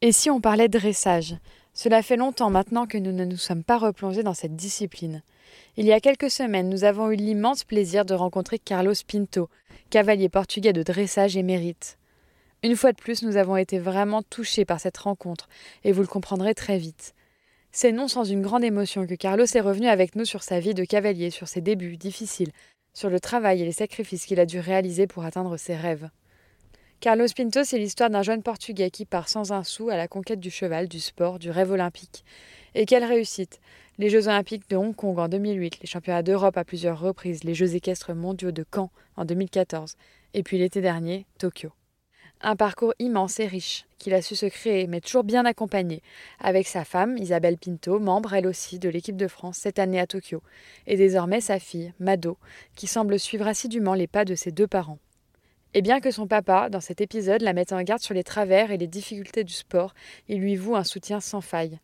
Et si on parlait dressage? Cela fait longtemps maintenant que nous ne nous sommes pas replongés dans cette discipline. Il y a quelques semaines, nous avons eu l'immense plaisir de rencontrer Carlos Pinto, cavalier portugais de dressage émérite. Une fois de plus, nous avons été vraiment touchés par cette rencontre, et vous le comprendrez très vite. C'est non sans une grande émotion que Carlos est revenu avec nous sur sa vie de cavalier, sur ses débuts difficiles, sur le travail et les sacrifices qu'il a dû réaliser pour atteindre ses rêves. Carlos Pinto, c'est l'histoire d'un jeune Portugais qui part sans un sou à la conquête du cheval, du sport, du rêve olympique. Et quelle réussite Les Jeux olympiques de Hong Kong en 2008, les championnats d'Europe à plusieurs reprises, les Jeux équestres mondiaux de Caen en 2014, et puis l'été dernier, Tokyo. Un parcours immense et riche, qu'il a su se créer, mais toujours bien accompagné, avec sa femme, Isabelle Pinto, membre elle aussi de l'équipe de France cette année à Tokyo, et désormais sa fille, Mado, qui semble suivre assidûment les pas de ses deux parents. Et bien que son papa, dans cet épisode, la mette en garde sur les travers et les difficultés du sport, il lui voue un soutien sans faille.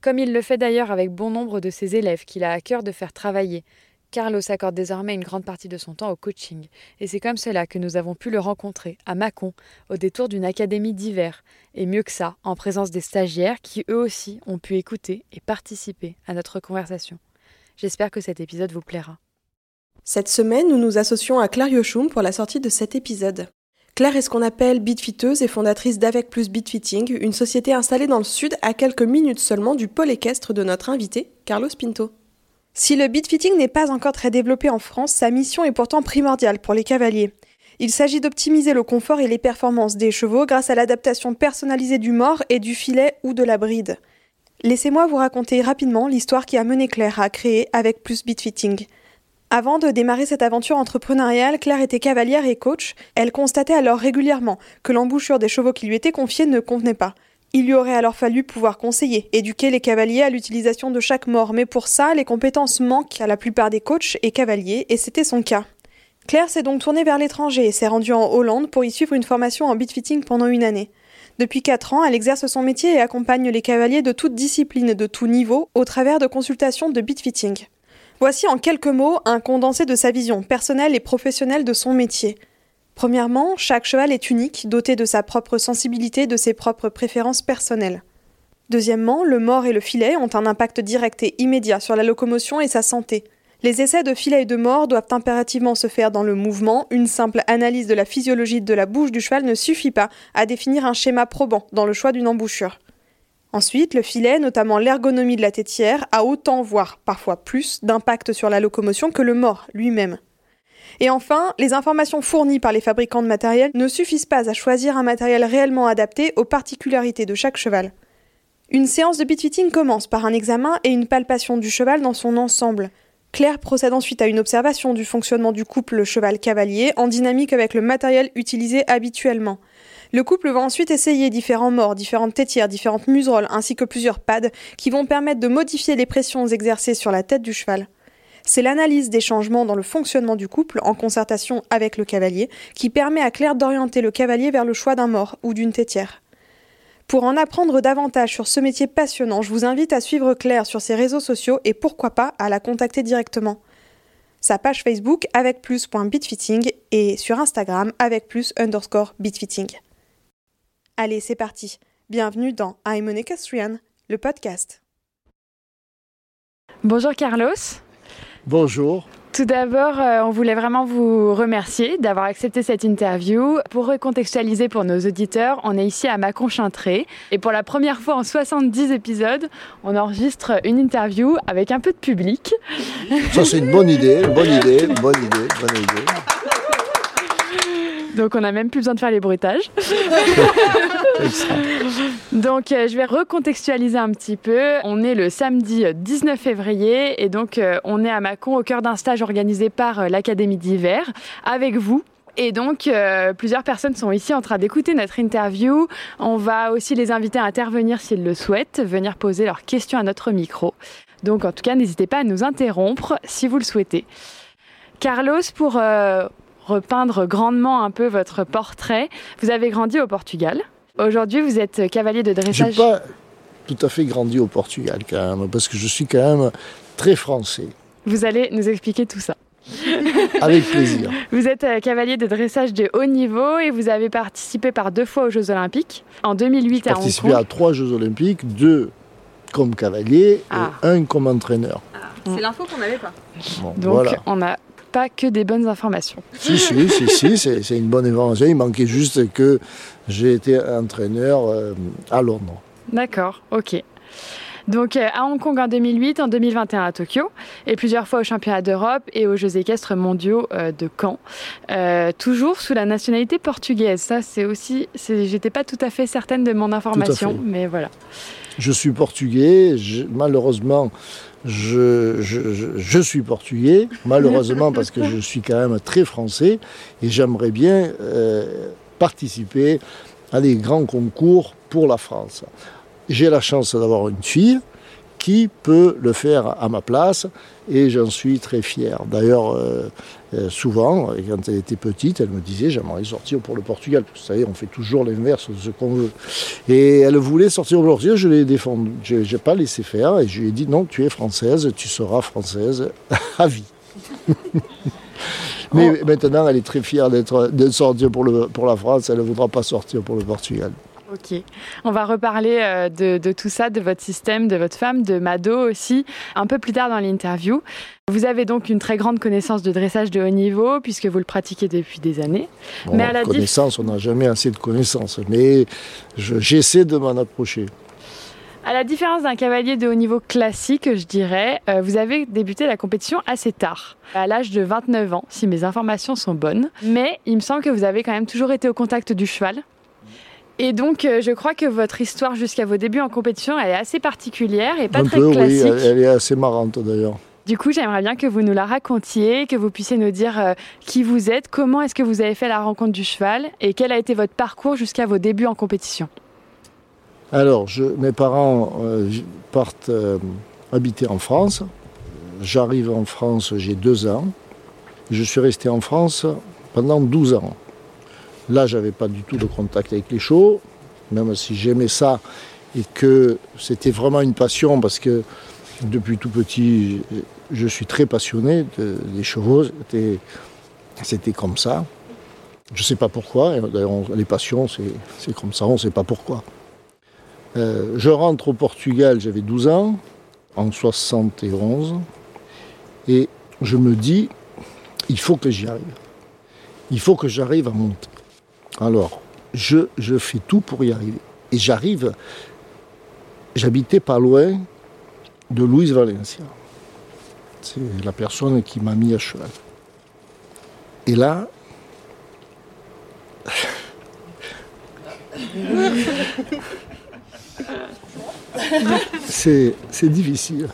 Comme il le fait d'ailleurs avec bon nombre de ses élèves qu'il a à cœur de faire travailler, Carlos accorde désormais une grande partie de son temps au coaching, et c'est comme cela que nous avons pu le rencontrer à Mâcon, au détour d'une académie d'hiver, et mieux que ça, en présence des stagiaires qui eux aussi ont pu écouter et participer à notre conversation. J'espère que cet épisode vous plaira. Cette semaine, nous nous associons à Claire Yoshum pour la sortie de cet épisode. Claire est ce qu'on appelle bitfiteuse et fondatrice d'Avec Plus Bitfitting, une société installée dans le sud à quelques minutes seulement du pôle équestre de notre invité, Carlos Pinto. Si le bitfitting n'est pas encore très développé en France, sa mission est pourtant primordiale pour les cavaliers. Il s'agit d'optimiser le confort et les performances des chevaux grâce à l'adaptation personnalisée du mort et du filet ou de la bride. Laissez-moi vous raconter rapidement l'histoire qui a mené Claire à créer avec plus bitfitting. Avant de démarrer cette aventure entrepreneuriale, Claire était cavalière et coach. Elle constatait alors régulièrement que l'embouchure des chevaux qui lui étaient confiés ne convenait pas. Il lui aurait alors fallu pouvoir conseiller, éduquer les cavaliers à l'utilisation de chaque mort, mais pour ça, les compétences manquent à la plupart des coachs et cavaliers, et c'était son cas. Claire s'est donc tournée vers l'étranger et s'est rendue en Hollande pour y suivre une formation en bitfitting pendant une année. Depuis quatre ans, elle exerce son métier et accompagne les cavaliers de toute discipline, de tout niveau, au travers de consultations de bitfitting. Voici en quelques mots un condensé de sa vision personnelle et professionnelle de son métier. Premièrement, chaque cheval est unique, doté de sa propre sensibilité, de ses propres préférences personnelles. Deuxièmement, le mort et le filet ont un impact direct et immédiat sur la locomotion et sa santé. Les essais de filet et de mort doivent impérativement se faire dans le mouvement. Une simple analyse de la physiologie de la bouche du cheval ne suffit pas à définir un schéma probant dans le choix d'une embouchure. Ensuite, le filet, notamment l'ergonomie de la tétière, a autant, voire parfois plus, d'impact sur la locomotion que le mort lui-même. Et enfin, les informations fournies par les fabricants de matériel ne suffisent pas à choisir un matériel réellement adapté aux particularités de chaque cheval. Une séance de bitfitting commence par un examen et une palpation du cheval dans son ensemble. Claire procède ensuite à une observation du fonctionnement du couple cheval-cavalier en dynamique avec le matériel utilisé habituellement. Le couple va ensuite essayer différents morts, différentes tétières, différentes museroles ainsi que plusieurs pads qui vont permettre de modifier les pressions exercées sur la tête du cheval. C'est l'analyse des changements dans le fonctionnement du couple en concertation avec le cavalier qui permet à Claire d'orienter le cavalier vers le choix d'un mort ou d'une tétière. Pour en apprendre davantage sur ce métier passionnant, je vous invite à suivre Claire sur ses réseaux sociaux et pourquoi pas à la contacter directement. Sa page Facebook avec plus.bitfitting et sur Instagram avec plus underscore bitfitting. Allez, c'est parti. Bienvenue dans I'm Equestrian, le podcast. Bonjour Carlos. Bonjour. Tout d'abord, euh, on voulait vraiment vous remercier d'avoir accepté cette interview. Pour recontextualiser pour nos auditeurs, on est ici à Mâcon-Chintré et pour la première fois en 70 épisodes, on enregistre une interview avec un peu de public. Ça c'est une bonne idée, bonne idée, bonne idée, bonne idée. Donc on n'a même plus besoin de faire les bruitages. donc euh, je vais recontextualiser un petit peu. On est le samedi 19 février et donc euh, on est à Mâcon au cœur d'un stage organisé par euh, l'Académie d'hiver avec vous Et donc, euh, plusieurs personnes sont ici en train d'écouter notre interview. On va aussi les inviter à intervenir s'ils le souhaitent, venir poser leurs questions à notre micro. Donc, en tout cas, n'hésitez pas à nous interrompre si vous le souhaitez. Carlos, pour euh, repeindre grandement un peu votre portrait, vous avez grandi au Portugal. Aujourd'hui, vous êtes cavalier de J'ai dressage. pas tout à fait grandi au Portugal quand même, parce que je suis quand même très français. Vous allez nous expliquer tout ça. Avec plaisir. Vous êtes euh, cavalier de dressage de haut niveau et vous avez participé par deux fois aux Jeux Olympiques, en 2008 J'ai à Hong participé Kong. à trois Jeux Olympiques, deux comme cavalier Ah. et un comme entraîneur. C'est l'info qu'on n'avait pas. Bon, Donc voilà. on n'a pas que des bonnes informations. Si, si, si, si, c'est une bonne information. Il manquait juste que j'ai été entraîneur euh, à Londres. D'accord, ok. Donc euh, à Hong Kong en 2008, en 2021 à Tokyo, et plusieurs fois aux championnats d'Europe et aux Jeux équestres mondiaux euh, de Caen. Euh, toujours sous la nationalité portugaise. Ça, c'est aussi. J'étais pas tout à fait certaine de mon information, mais voilà. Je suis portugais, je- malheureusement, je, je- je- suis portugais, malheureusement parce que je suis quand même très français et j'aimerais bien euh, participer à des grands concours pour la France. J'ai la chance d'avoir une fille qui peut le faire à ma place et j'en suis très fier. D'ailleurs, euh, euh, souvent, quand elle était petite, elle me disait j'aimerais sortir pour le Portugal. Vous savez, on fait toujours l'inverse de ce qu'on veut. Et elle voulait sortir le Portugal, je l'ai défendu. Je n'ai pas laissé faire et je lui ai dit non, tu es française, tu seras française à vie. Mais maintenant, elle est très fière d'être, de sortir pour, le, pour la France, elle ne voudra pas sortir pour le Portugal. Ok. On va reparler euh, de, de tout ça, de votre système, de votre femme, de Mado aussi, un peu plus tard dans l'interview. Vous avez donc une très grande connaissance de dressage de haut niveau, puisque vous le pratiquez depuis des années. Bon, Mais à la connaissance, on n'a jamais assez de connaissances, mais je- j'essaie de m'en approcher. À la différence d'un cavalier de haut niveau classique, je dirais, euh, vous avez débuté la compétition assez tard, à l'âge de 29 ans, si mes informations sont bonnes. Mais il me semble que vous avez quand même toujours été au contact du cheval. Et donc, euh, je crois que votre histoire jusqu'à vos débuts en compétition, elle est assez particulière et pas Un très peu, oui, classique. elle, elle est assez marrante d'ailleurs. Du coup, j'aimerais bien que vous nous la racontiez, que vous puissiez nous dire euh, qui vous êtes, comment est-ce que vous avez fait la rencontre du cheval et quel a été votre parcours jusqu'à vos débuts en compétition? Alors, je, mes parents euh, partent euh, habiter en France. J'arrive en France, j'ai deux ans. Je suis resté en France pendant 12 ans. Là, j'avais pas du tout de contact avec les chevaux, même si j'aimais ça et que c'était vraiment une passion parce que depuis tout petit, je suis très passionné de- des chevaux. C'était, comme ça. Je ne sais pas pourquoi. D'ailleurs, les passions, c'est, c'est comme ça, on ne sait pas pourquoi. Euh, je rentre au Portugal, j'avais 12 ans, en 71, et je me dis, il faut que j'y arrive. Il faut que j'arrive à monter. Alors, je, je fais tout pour y arriver. Et j'arrive, j'habitais pas loin de Luis Valencia. C'est la personne qui m'a mis à cheval. Et là, c'est c'est difficile.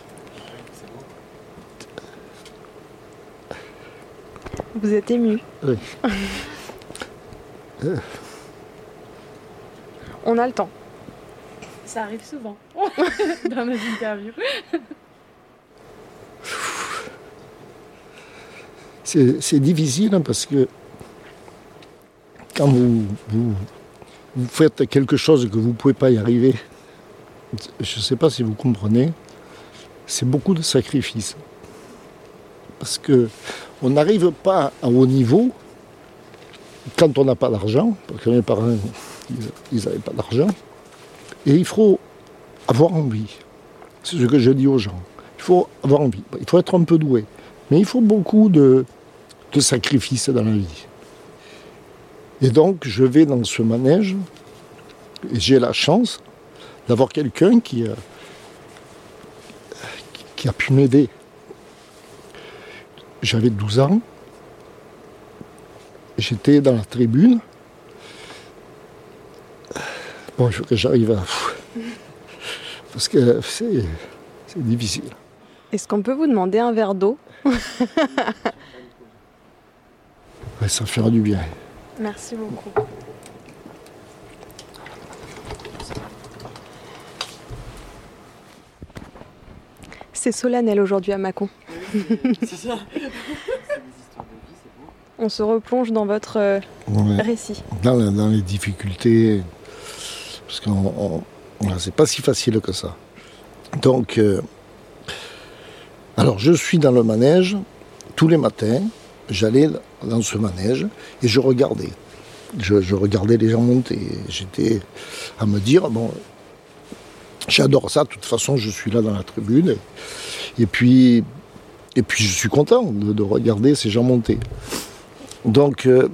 Vous êtes ému. Oui. On a le temps. Ça arrive souvent dans nos interviews. C'est c'est difficile hein, parce que quand vous, vous, vous faites quelque chose que vous ne pouvez pas y arriver, je ne sais pas si vous comprenez, c'est beaucoup de sacrifices. Parce que on n'arrive pas à haut niveau quand on n'a pas d'argent, parce que mes parents, ils n'avaient pas d'argent, et il faut avoir envie. C'est ce que je dis aux gens. Il faut avoir envie. Il faut être un peu doué. Mais il faut beaucoup de, sacrifices dans la vie. Et donc, je vais dans ce manège, et j'ai la chance d'avoir quelqu'un qui, qui- qui a pu m'aider. J'avais 12 ans, j'étais dans la tribune. Bon, il faut que j'arrive à. Parce que c'est c'est difficile. Est-ce qu'on peut vous demander un verre d'eau? Ça fera du bien. Merci beaucoup. C'est solennel aujourd'hui à Mâcon. C'est ça. On se replonge dans votre euh, récit. Dans, les difficultés, parce que c'est pas si facile que ça. Donc, euh, alors je suis dans le manège tous les matins. J'allais dans ce manège et je regardais. Je, regardais les gens monter. J'étais à me dire, bon, j'adore ça, de toute façon je suis là dans la tribune. Et puis, et puis je suis content de, regarder ces gens monter. Donc, euh,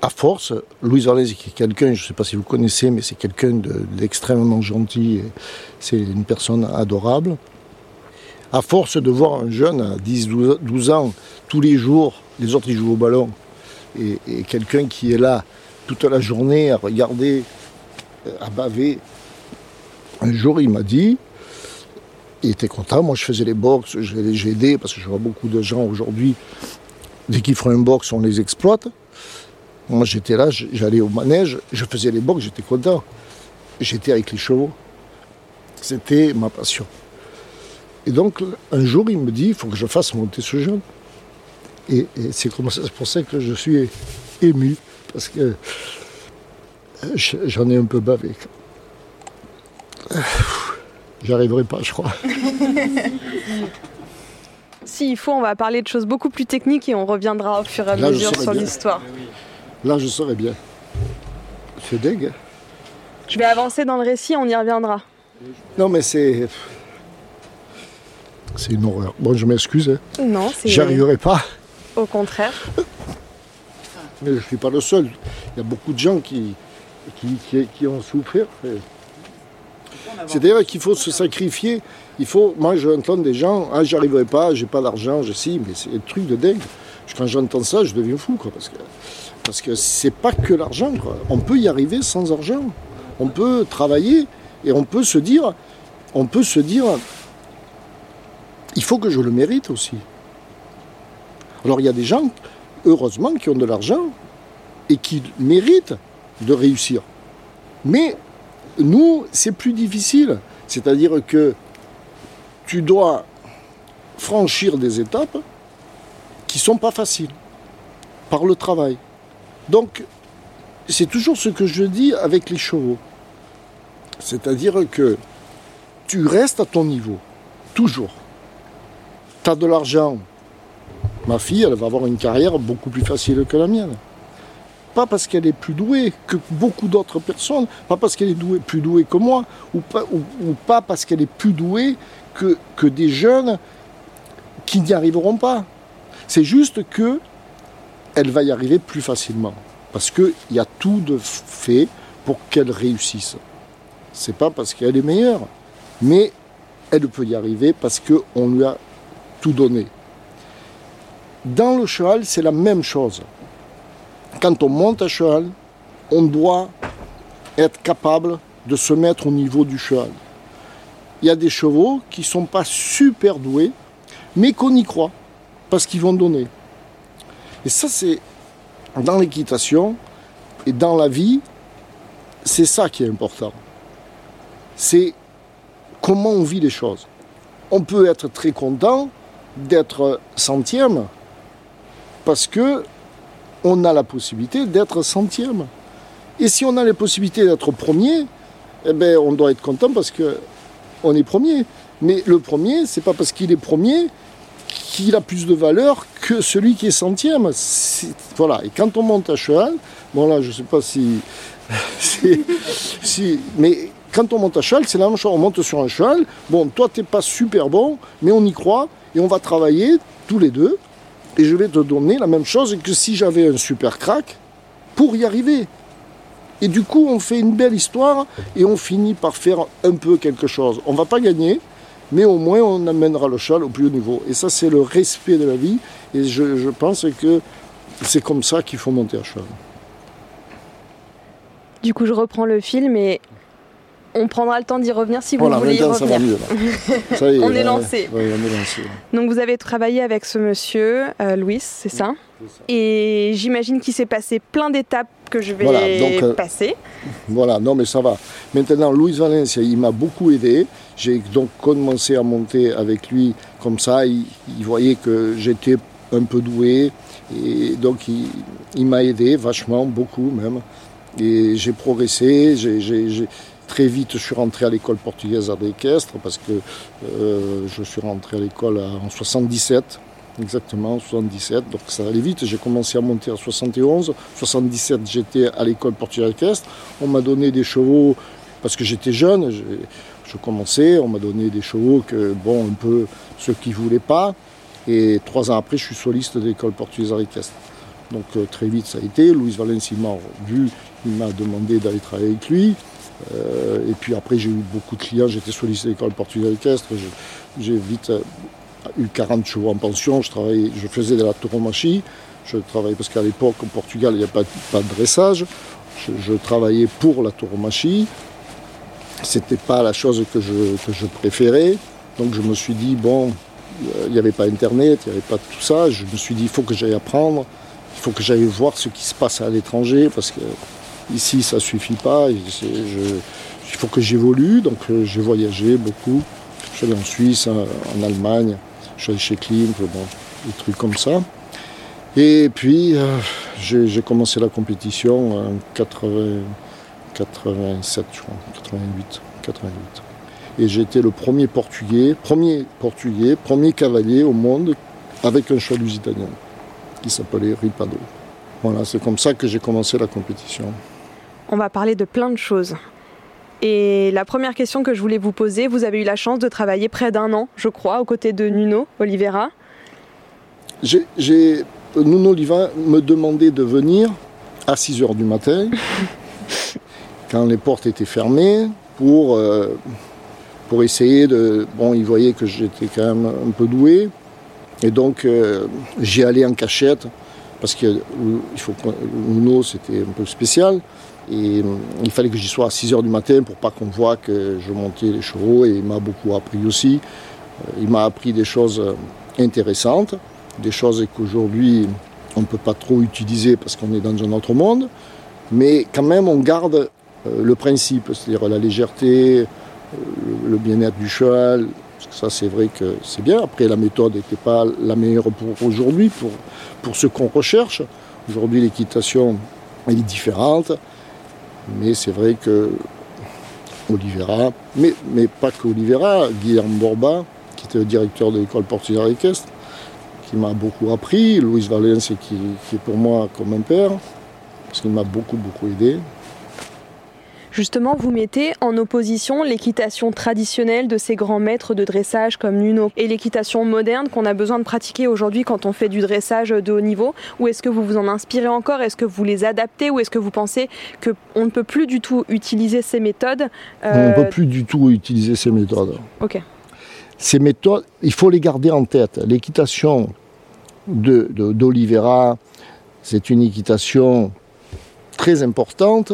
à force, Louise Arlez, qui est quelqu'un, je ne sais pas si vous connaissez, mais c'est quelqu'un d'extrêmement gentil, c'est une personne adorable. À force de voir un jeune à 10, 12 ans, tous les jours, les autres ils jouent au ballon, et, quelqu'un qui est là toute la journée à regarder, euh, à baver, un jour il m'a dit, il était content, moi je faisais les box, j'ai aidé, parce que je vois beaucoup de gens aujourd'hui, dès qu'ils font un box, on les exploite. Moi j'étais là, j'allais au manège, je faisais les box, j'étais content. J'étais avec les chevaux. C'était ma passion. Et donc un jour il me dit, il faut que je fasse monter ce jeune. Et, c'est pour ça que je suis ému, parce que j'en ai un peu bavé. J'arriverai pas, je crois. S'il faut, on va parler de choses beaucoup plus techniques et on reviendra au fur et à mesure sur l'histoire. Là, je saurais bien. C'est dingue. Je vais avancer dans le récit, on y reviendra. Non, mais c'est. C'est une horreur. Bon, je m'excuse. Hein. Non, c'est. J'y arriverai pas. Au contraire. Mais je ne suis pas le seul. Il y a beaucoup de gens qui, qui, qui ont souffert. C'est-à-dire qu'il faut se sacrifier. Il faut, moi j'entends des gens, ah j'arriverai pas, j'ai pas d'argent, je sais, mais c'est un truc de dingue. Quand j'entends ça, je deviens fou, quoi, parce que parce que c'est pas que l'argent, On peut y arriver sans argent. On peut travailler et on peut se dire, on peut se dire, il faut que je le mérite aussi. Alors il y a des gens, heureusement, qui ont de l'argent et qui méritent de réussir. Mais nous, c'est plus difficile. C'est-à-dire que tu dois franchir des étapes qui ne sont pas faciles par le travail. Donc, c'est toujours ce que je dis avec les chevaux. C'est-à-dire que tu restes à ton niveau, toujours. Tu as de l'argent. Ma fille, elle va avoir une carrière beaucoup plus facile que la mienne pas parce qu'elle est plus douée que beaucoup d'autres personnes, pas parce qu'elle est plus douée que moi, ou pas, ou, pas parce qu'elle est plus douée que, des jeunes qui n'y arriveront pas. C'est juste que elle va y arriver plus facilement. Parce qu'il y a tout de fait pour qu'elle réussisse. C'est pas parce qu'elle est meilleure, mais elle peut y arriver parce qu'on lui a tout donné. Dans le cheval, c'est la même chose quand on monte à cheval, on doit être capable de se mettre au niveau du cheval. Il y a des chevaux qui ne sont pas super doués, mais qu'on y croit, parce qu'ils vont donner. Et ça, c'est dans l'équitation et dans la vie, c'est ça qui est important. C'est comment on vit les choses. On peut être très content d'être centième parce que on a la possibilité d'être centième. Et si on a la possibilité d'être premier, eh ben, on doit être content parce qu'on est premier. Mais le premier, c'est pas parce qu'il est premier qu'il a plus de valeur que celui qui est centième. voilà. Et quand on monte à cheval, bon là, je sais pas si, si, mais quand on monte à cheval, c'est la même chose. On monte sur un cheval. Bon, toi, t'es pas super bon, mais on y croit et on va travailler tous les deux et je vais te donner la même chose que si j'avais un super crack pour y arriver. Et du coup, on fait une belle histoire et on finit par faire un peu quelque chose. On ne va pas gagner, mais au moins on amènera le cheval au plus haut niveau. Et ça, c'est le respect de la vie. Et je, pense que c'est comme ça qu'il faut monter un cheval. Du coup, je reprends le film et On prendra le temps d'y revenir si vous voulez y revenir. on, est lancé. Donc vous avez travaillé avec ce monsieur, euh, Louis, c'est ça, Et j'imagine qu'il s'est passé plein d'étapes que je vais euh, passer. Voilà, non mais ça va. Maintenant, Louis Valencia, il m'a beaucoup aidé. J'ai donc commencé à monter avec lui comme ça. Il, voyait que j'étais un peu doué. Et donc il, m'a aidé vachement, beaucoup même. Et j'ai progressé. Très vite, je suis rentré à l'école portugaise à d'équestre parce que euh, je suis rentré à l'école en 77, exactement, 77. Donc ça allait vite. J'ai commencé à monter en 71. 77, j'étais à l'école portugaise d'équestre. On m'a donné des chevaux parce que j'étais jeune. Je, commençais. On m'a donné des chevaux que, bon, un peu ceux qui ne voulaient pas. Et trois ans après, je suis soliste de l'école portugaise d'équestre. Donc euh, très vite, ça a été. Louis Valenci m'a vu. Il m'a demandé d'aller travailler avec lui. Euh, et puis après, j'ai eu beaucoup de clients. J'étais sollicité l'école portugaise équestre. J'ai vite euh, eu 40 chevaux en pension. Je, travaillais, je faisais de la tauromachie. Je travaillais parce qu'à l'époque, au Portugal, il n'y a pas, de dressage. Je, travaillais pour la tauromachie. C'était pas la chose que je, que je préférais. Donc je me suis dit, bon, il n'y avait pas Internet, il n'y avait pas tout ça. Je me suis dit, il faut que j'aille apprendre. Il faut que j'aille voir ce qui se passe à l'étranger parce que Ici, ça suffit pas. il faut que j'évolue. Donc, euh, j'ai voyagé beaucoup. Je suis allé en Suisse, en Allemagne. Chez Klimt, des trucs comme ça. Et puis, euh, j'ai commencé la compétition en 80, 87, je crois, 88, 88. Et été le premier portugais, premier portugais, premier cavalier au monde avec un cheval italien qui s'appelait Ripado. Voilà, c'est comme ça que j'ai commencé la compétition on va parler de plein de choses. Et la première question que je voulais vous poser, vous avez eu la chance de travailler près d'un an, je crois, aux côtés de Nuno Oliveira. J'ai, Nuno Oliveira me demandait de venir à 6 h du matin, quand les portes étaient fermées, pour, euh, pour essayer de... Bon, il voyait que j'étais quand même un peu doué, et donc euh, j'y allais en cachette, parce que il faut, Nuno, c'était un peu spécial. Et euh, il fallait que j'y sois à 6 h du matin pour pas qu'on voit que je montais les chevaux. Et il m'a beaucoup appris aussi. Euh, il m'a appris des choses euh, intéressantes, des choses qu'aujourd'hui on ne peut pas trop utiliser parce qu'on est dans un autre monde. Mais quand même, on garde le principe, c'est-à-dire la légèreté, le bien-être du cheval. Ça, c'est vrai que c'est bien. Après, la méthode n'était pas la meilleure pour aujourd'hui, pour, pour ce qu'on recherche. Aujourd'hui, l'équitation, est différente. Mais c'est vrai que Olivera, mais, mais pas que Olivera, Guillermo Borba, qui était le directeur de l'école portugaise équestre, qui m'a beaucoup appris, Louis Valence qui, qui est pour moi comme un père, parce qu'il m'a beaucoup beaucoup aidé. Justement, vous mettez en opposition l'équitation traditionnelle de ces grands maîtres de dressage comme Nuno et l'équitation moderne qu'on a besoin de pratiquer aujourd'hui quand on fait du dressage de haut niveau Ou est-ce que vous vous en inspirez encore? Est-ce que vous les adaptez? Ou est-ce que vous pensez qu'on ne peut plus du tout utiliser ces méthodes On ne peut euh, plus du tout utiliser ces méthodes. Ok. Ces méthodes, il faut les garder en tête. L'équitation d'Olivera, de, c'est une équitation très importante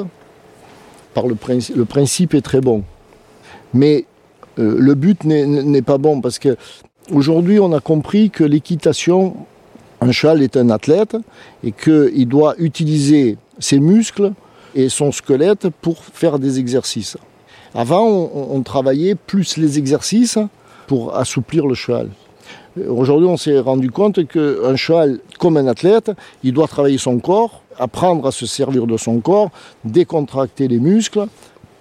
le, principe, est très bon. Mais euh, le but n'est pas bon parce que aujourd'hui on a compris que l'équitation, un cheval est un athlète et qu'il doit utiliser ses muscles et son squelette pour faire des exercices. Avant, on travaillait plus les exercices pour assouplir le cheval. Aujourd'hui, on s'est rendu compte qu'un cheval, comme un athlète, il doit travailler son corps apprendre à se servir de son corps, décontracter les muscles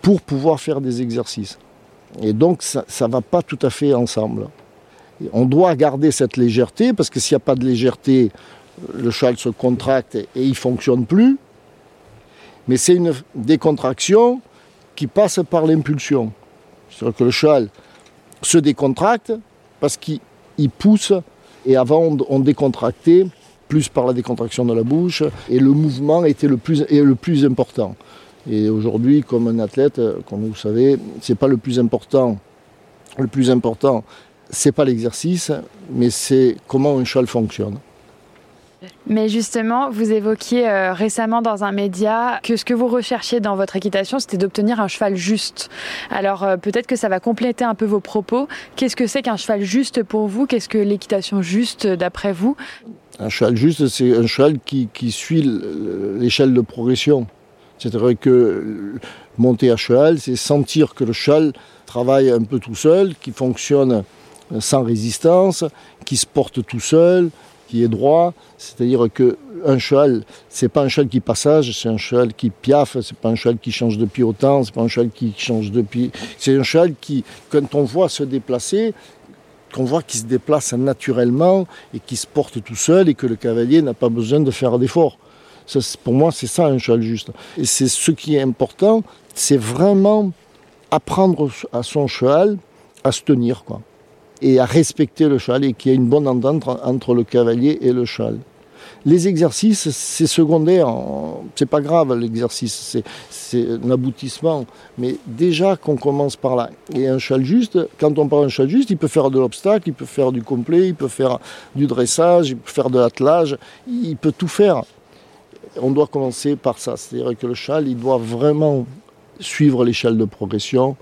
pour pouvoir faire des exercices. Et donc ça ne va pas tout à fait ensemble. On doit garder cette légèreté parce que s'il n'y a pas de légèreté, le cheval se contracte et il ne fonctionne plus. Mais c'est une décontraction qui passe par l'impulsion. C'est-à-dire que le cheval se décontracte parce qu'il pousse et avant on décontractait plus par la décontraction de la bouche, et le mouvement était le plus, est le plus important. Et aujourd'hui, comme un athlète, comme vous savez, c'est pas le plus important. Le plus important, c'est pas l'exercice, mais c'est comment un cheval fonctionne. Mais justement, vous évoquiez euh, récemment dans un média que ce que vous recherchiez dans votre équitation, c'était d'obtenir un cheval juste. Alors euh, peut-être que ça va compléter un peu vos propos. Qu'est-ce que c'est qu'un cheval juste pour vous? Qu'est-ce que l'équitation juste d'après vous? Un cheval juste, c'est un cheval qui, suit l'échelle de progression. C'est-à-dire que monter à cheval, c'est sentir que le cheval travaille un peu tout seul, qui fonctionne sans résistance, qui se porte tout seul, qui est droit. C'est-à-dire qu'un cheval, c'est pas un cheval qui passage, c'est un cheval qui piaffe, c'est pas un cheval qui change de pied autant, c'est pas un cheval qui change de pied. C'est un cheval qui, quand on voit se déplacer, qu'on voit qu'il se déplace naturellement et qui se porte tout seul et que le cavalier n'a pas besoin de faire d'efforts. pour moi, c'est ça un cheval juste. Et c'est ce qui est important, c'est vraiment apprendre à son cheval à se tenir. Quoi et à respecter le cheval et qu'il y ait une bonne entente entre le cavalier et le cheval. Les exercices, c'est secondaire, c'est pas grave l'exercice, c'est un aboutissement. Mais déjà qu'on commence par là. Et un cheval juste, quand on parle d'un cheval juste, il peut faire de l'obstacle, il peut faire du complet, il peut faire du dressage, il peut faire de l'attelage, il peut tout faire. On doit commencer par ça, c'est-à-dire que le cheval, il doit vraiment suivre l'échelle de progression,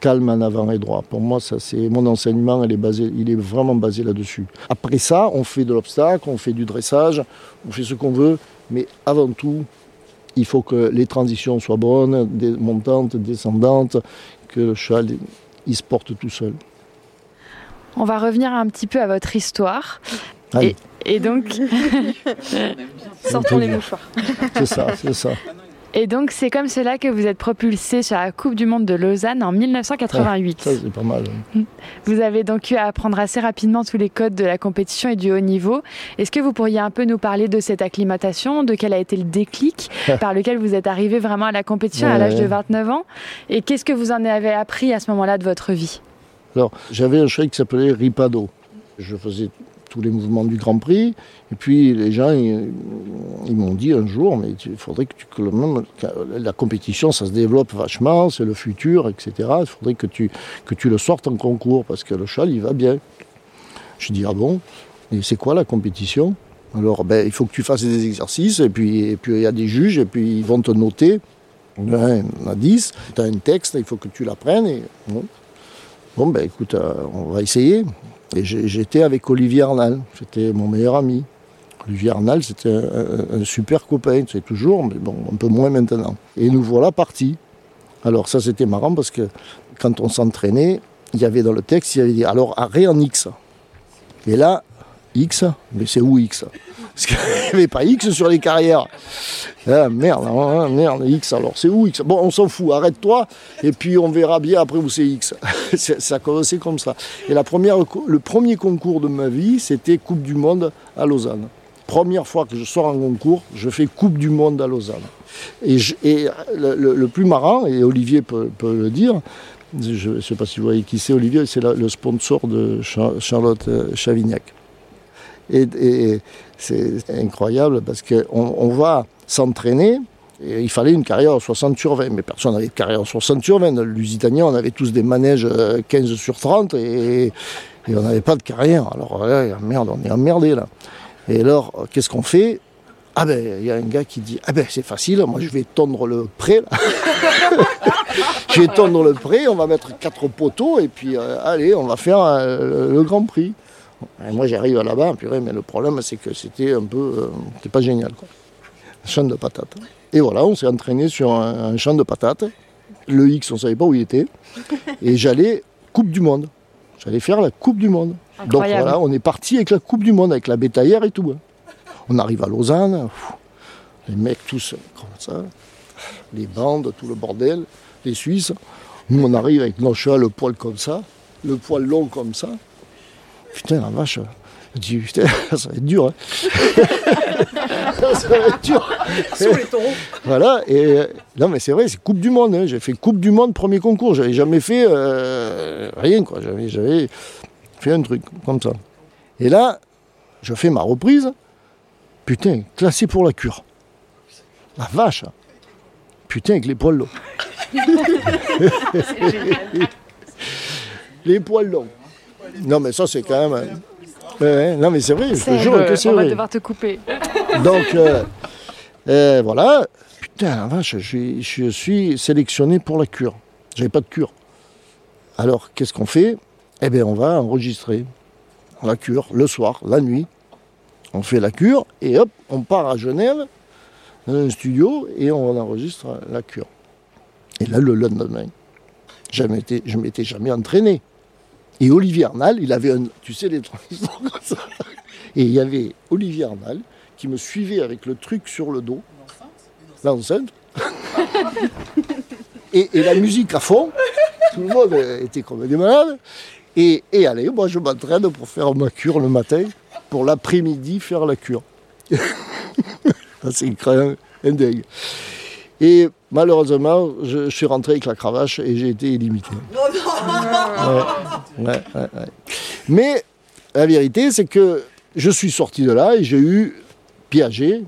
calme en avant et droit. Pour moi, ça c'est mon enseignement, il est, basé, il est vraiment basé là-dessus. Après ça, on fait de l'obstacle, on fait du dressage, on fait ce qu'on veut, mais avant tout, il faut que les transitions soient bonnes, des montantes, descendantes, que le cheval il se porte tout seul. On va revenir un petit peu à votre histoire. Et, et, donc. Sortons les mouchoirs. C'est ça, c'est ça. Et donc, c'est comme cela que vous êtes propulsé sur la Coupe du Monde de Lausanne en 1988. ça, c'est pas mal. Vous avez donc eu à apprendre assez rapidement tous les codes de la compétition et du haut niveau. Est-ce que vous pourriez un peu nous parler de cette acclimatation, de quel a été le déclic par lequel vous êtes arrivé vraiment à la compétition à l'âge de 29 ans? Et qu'est-ce que vous en avez appris à ce moment-là de votre vie? Alors, j'avais un cheval qui s'appelait Ripado. Je faisais tous les mouvements du Grand Prix. Et puis les gens, ils, m'ont dit un jour, mais il faudrait que tu que même, la compétition, ça se développe vachement, c'est le futur, etc. Il faudrait que tu, que tu le sortes en concours parce que le cheval, il va bien. Je dis ah bon? Et c'est quoi la compétition? Alors ben, il faut que tu fasses des exercices et puis puis il y a des juges et puis ils vont te noter. On a 10, tu as un texte, il faut que tu l'apprennes. Et, bon. bon, ben écoute, euh, on va essayer. Et j'étais avec Olivier Arnal, c'était mon meilleur ami. Olivier Arnal, c'était un, super copain, c'est toujours, mais bon, un peu moins maintenant. Et nous voilà partis. Alors ça, c'était marrant parce que quand on s'entraînait, il y avait dans le texte, il y avait dit alors arrêt en X. Et là, X, mais c'est où X? Parce qu'il n'y avait pas X sur les carrières. Ah, merde, hein, merde, X, alors c'est où X? Bon, on s'en fout, arrête-toi, et puis on verra bien après où c'est X. ça a comme ça. Et le premier concours de ma vie, c'était Coupe du Monde à Lausanne. Première fois que je sors en concours, je fais Coupe du Monde à Lausanne. Et, le, plus marrant, et Olivier peut, le dire, je ne sais pas si vous voyez qui c'est, Olivier, c'est le sponsor de Charlotte euh, Chavignac. Et, c'est incroyable parce qu'on on va s'entraîner. Et il fallait une carrière en 60 sur 20, mais personne n'avait de carrière en 60 sur 20. Dans Lusitania, on avait tous des manèges 15 euh, sur 30 et, on n'avait pas de carrière. Alors là, merde, on est emmerdé là. Et alors, qu'est-ce qu'on fait? Ah ben, il y a un gars qui dit Ah ben, c'est facile, moi je vais tondre le pré. je vais tondre le pré, on va mettre quatre poteaux et puis euh, allez, on va faire euh, le Grand Prix moi j'arrive là-bas, mais le problème c'est que c'était un peu. Euh, c'était pas génial. Quoi. Un champ de patates. Et voilà, on s'est entraîné sur un, champ de patates. Le X, on savait pas où il était. Et j'allais Coupe du Monde. J'allais faire la Coupe du Monde. Donc voilà, on est parti avec la Coupe du Monde, avec la bétaillère et tout. Hein. On arrive à Lausanne, les mecs tous comme ça, les bandes, tout le bordel, les Suisses. Nous on arrive avec nos chats, le poil comme ça, le poil long comme ça. Putain, la vache. Je dis, putain, ça va être dur. Hein. ça va être dur. Sur les taureaux. Voilà, et non, mais c'est vrai, c'est Coupe du Monde. Hein. J'ai fait Coupe du Monde, premier concours. J'avais jamais fait euh, rien, quoi. J'avais fait un truc comme ça. Et là, je fais ma reprise. Putain, classé pour la cure. La vache. Putain, avec les poils longs. les poils longs. Non, mais ça, c'est quand même. non, mais c'est vrai, je te jure que c'est On vrai. va devoir te couper. Donc, euh, euh, voilà. Putain, la vache, je, je suis sélectionné pour la cure. J'avais pas de cure. Alors, qu'est-ce qu'on fait? Eh bien, on va enregistrer la cure le soir, la nuit. On fait la cure et hop, on part à Genève, dans un studio, et on enregistre la cure. Et là, le lendemain, je ne m'étais jamais entraîné. Et Olivier Arnal, il avait un, tu sais, les transistors comme ça. Et il y avait Olivier Arnal qui me suivait avec le truc sur le dos, l'enceinte, et, et la musique à fond. Tout le monde était comme des malades. Et, et allez, moi je m'entraîne pour faire ma cure le matin, pour l'après-midi faire la cure. Ça, c'est un dingue. Et malheureusement, je, je suis rentré avec la cravache et j'ai été illimité. Ouais, ouais, ouais, ouais. Mais la vérité, c'est que je suis sorti de là et j'ai eu Piaget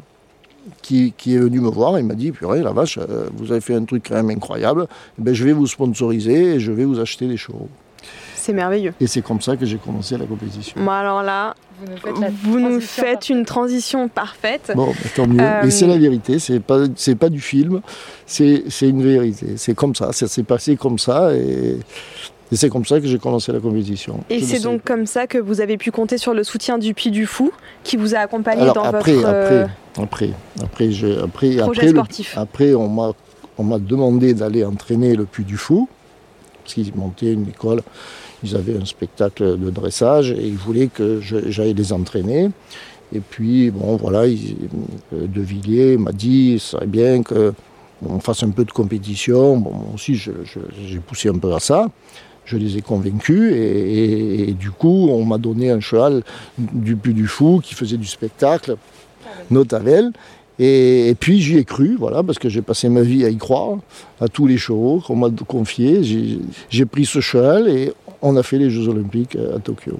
qui, qui est venu me voir et m'a dit Purée, la vache, euh, vous avez fait un truc quand même incroyable. Eh ben, je vais vous sponsoriser et je vais vous acheter des chevaux. C'est merveilleux. Et c'est comme ça que j'ai commencé la compétition. Bon, alors là, Vous nous faites, la vous nous transition faites une transition parfaite. Bon, bah, tant mieux. Euh, Mais c'est la vérité, c'est pas, c'est pas du film, c'est, c'est une vérité. C'est comme ça, ça s'est passé comme ça et, et c'est comme ça que j'ai commencé la compétition. Et c'est le donc comme ça que vous avez pu compter sur le soutien du Puy du Fou, qui vous a accompagné Alors dans après, votre euh, après, après, après, après, projet après, le- sportif. après, on m'a, on m'a demandé d'aller entraîner le Puy du Fou, parce qu'ils montaient une école, ils avaient un spectacle de dressage et ils voulaient que j'aille les entraîner. Et puis, bon, voilà, euh, De Villiers m'a dit, ce serait bien que on fasse un peu de compétition. Bon, moi aussi, j'ai poussé un peu à ça. Je les ai convaincus et, du coup, on m'a donné un cheval du Puy du Fou qui faisait du spectacle, Notavel. Et, et puis j'y ai cru, voilà, parce que j'ai passé ma vie à y croire, à tous les chevaux qu'on m'a confiés. J'ai pris ce cheval et on a fait les Jeux Olympiques à Tokyo.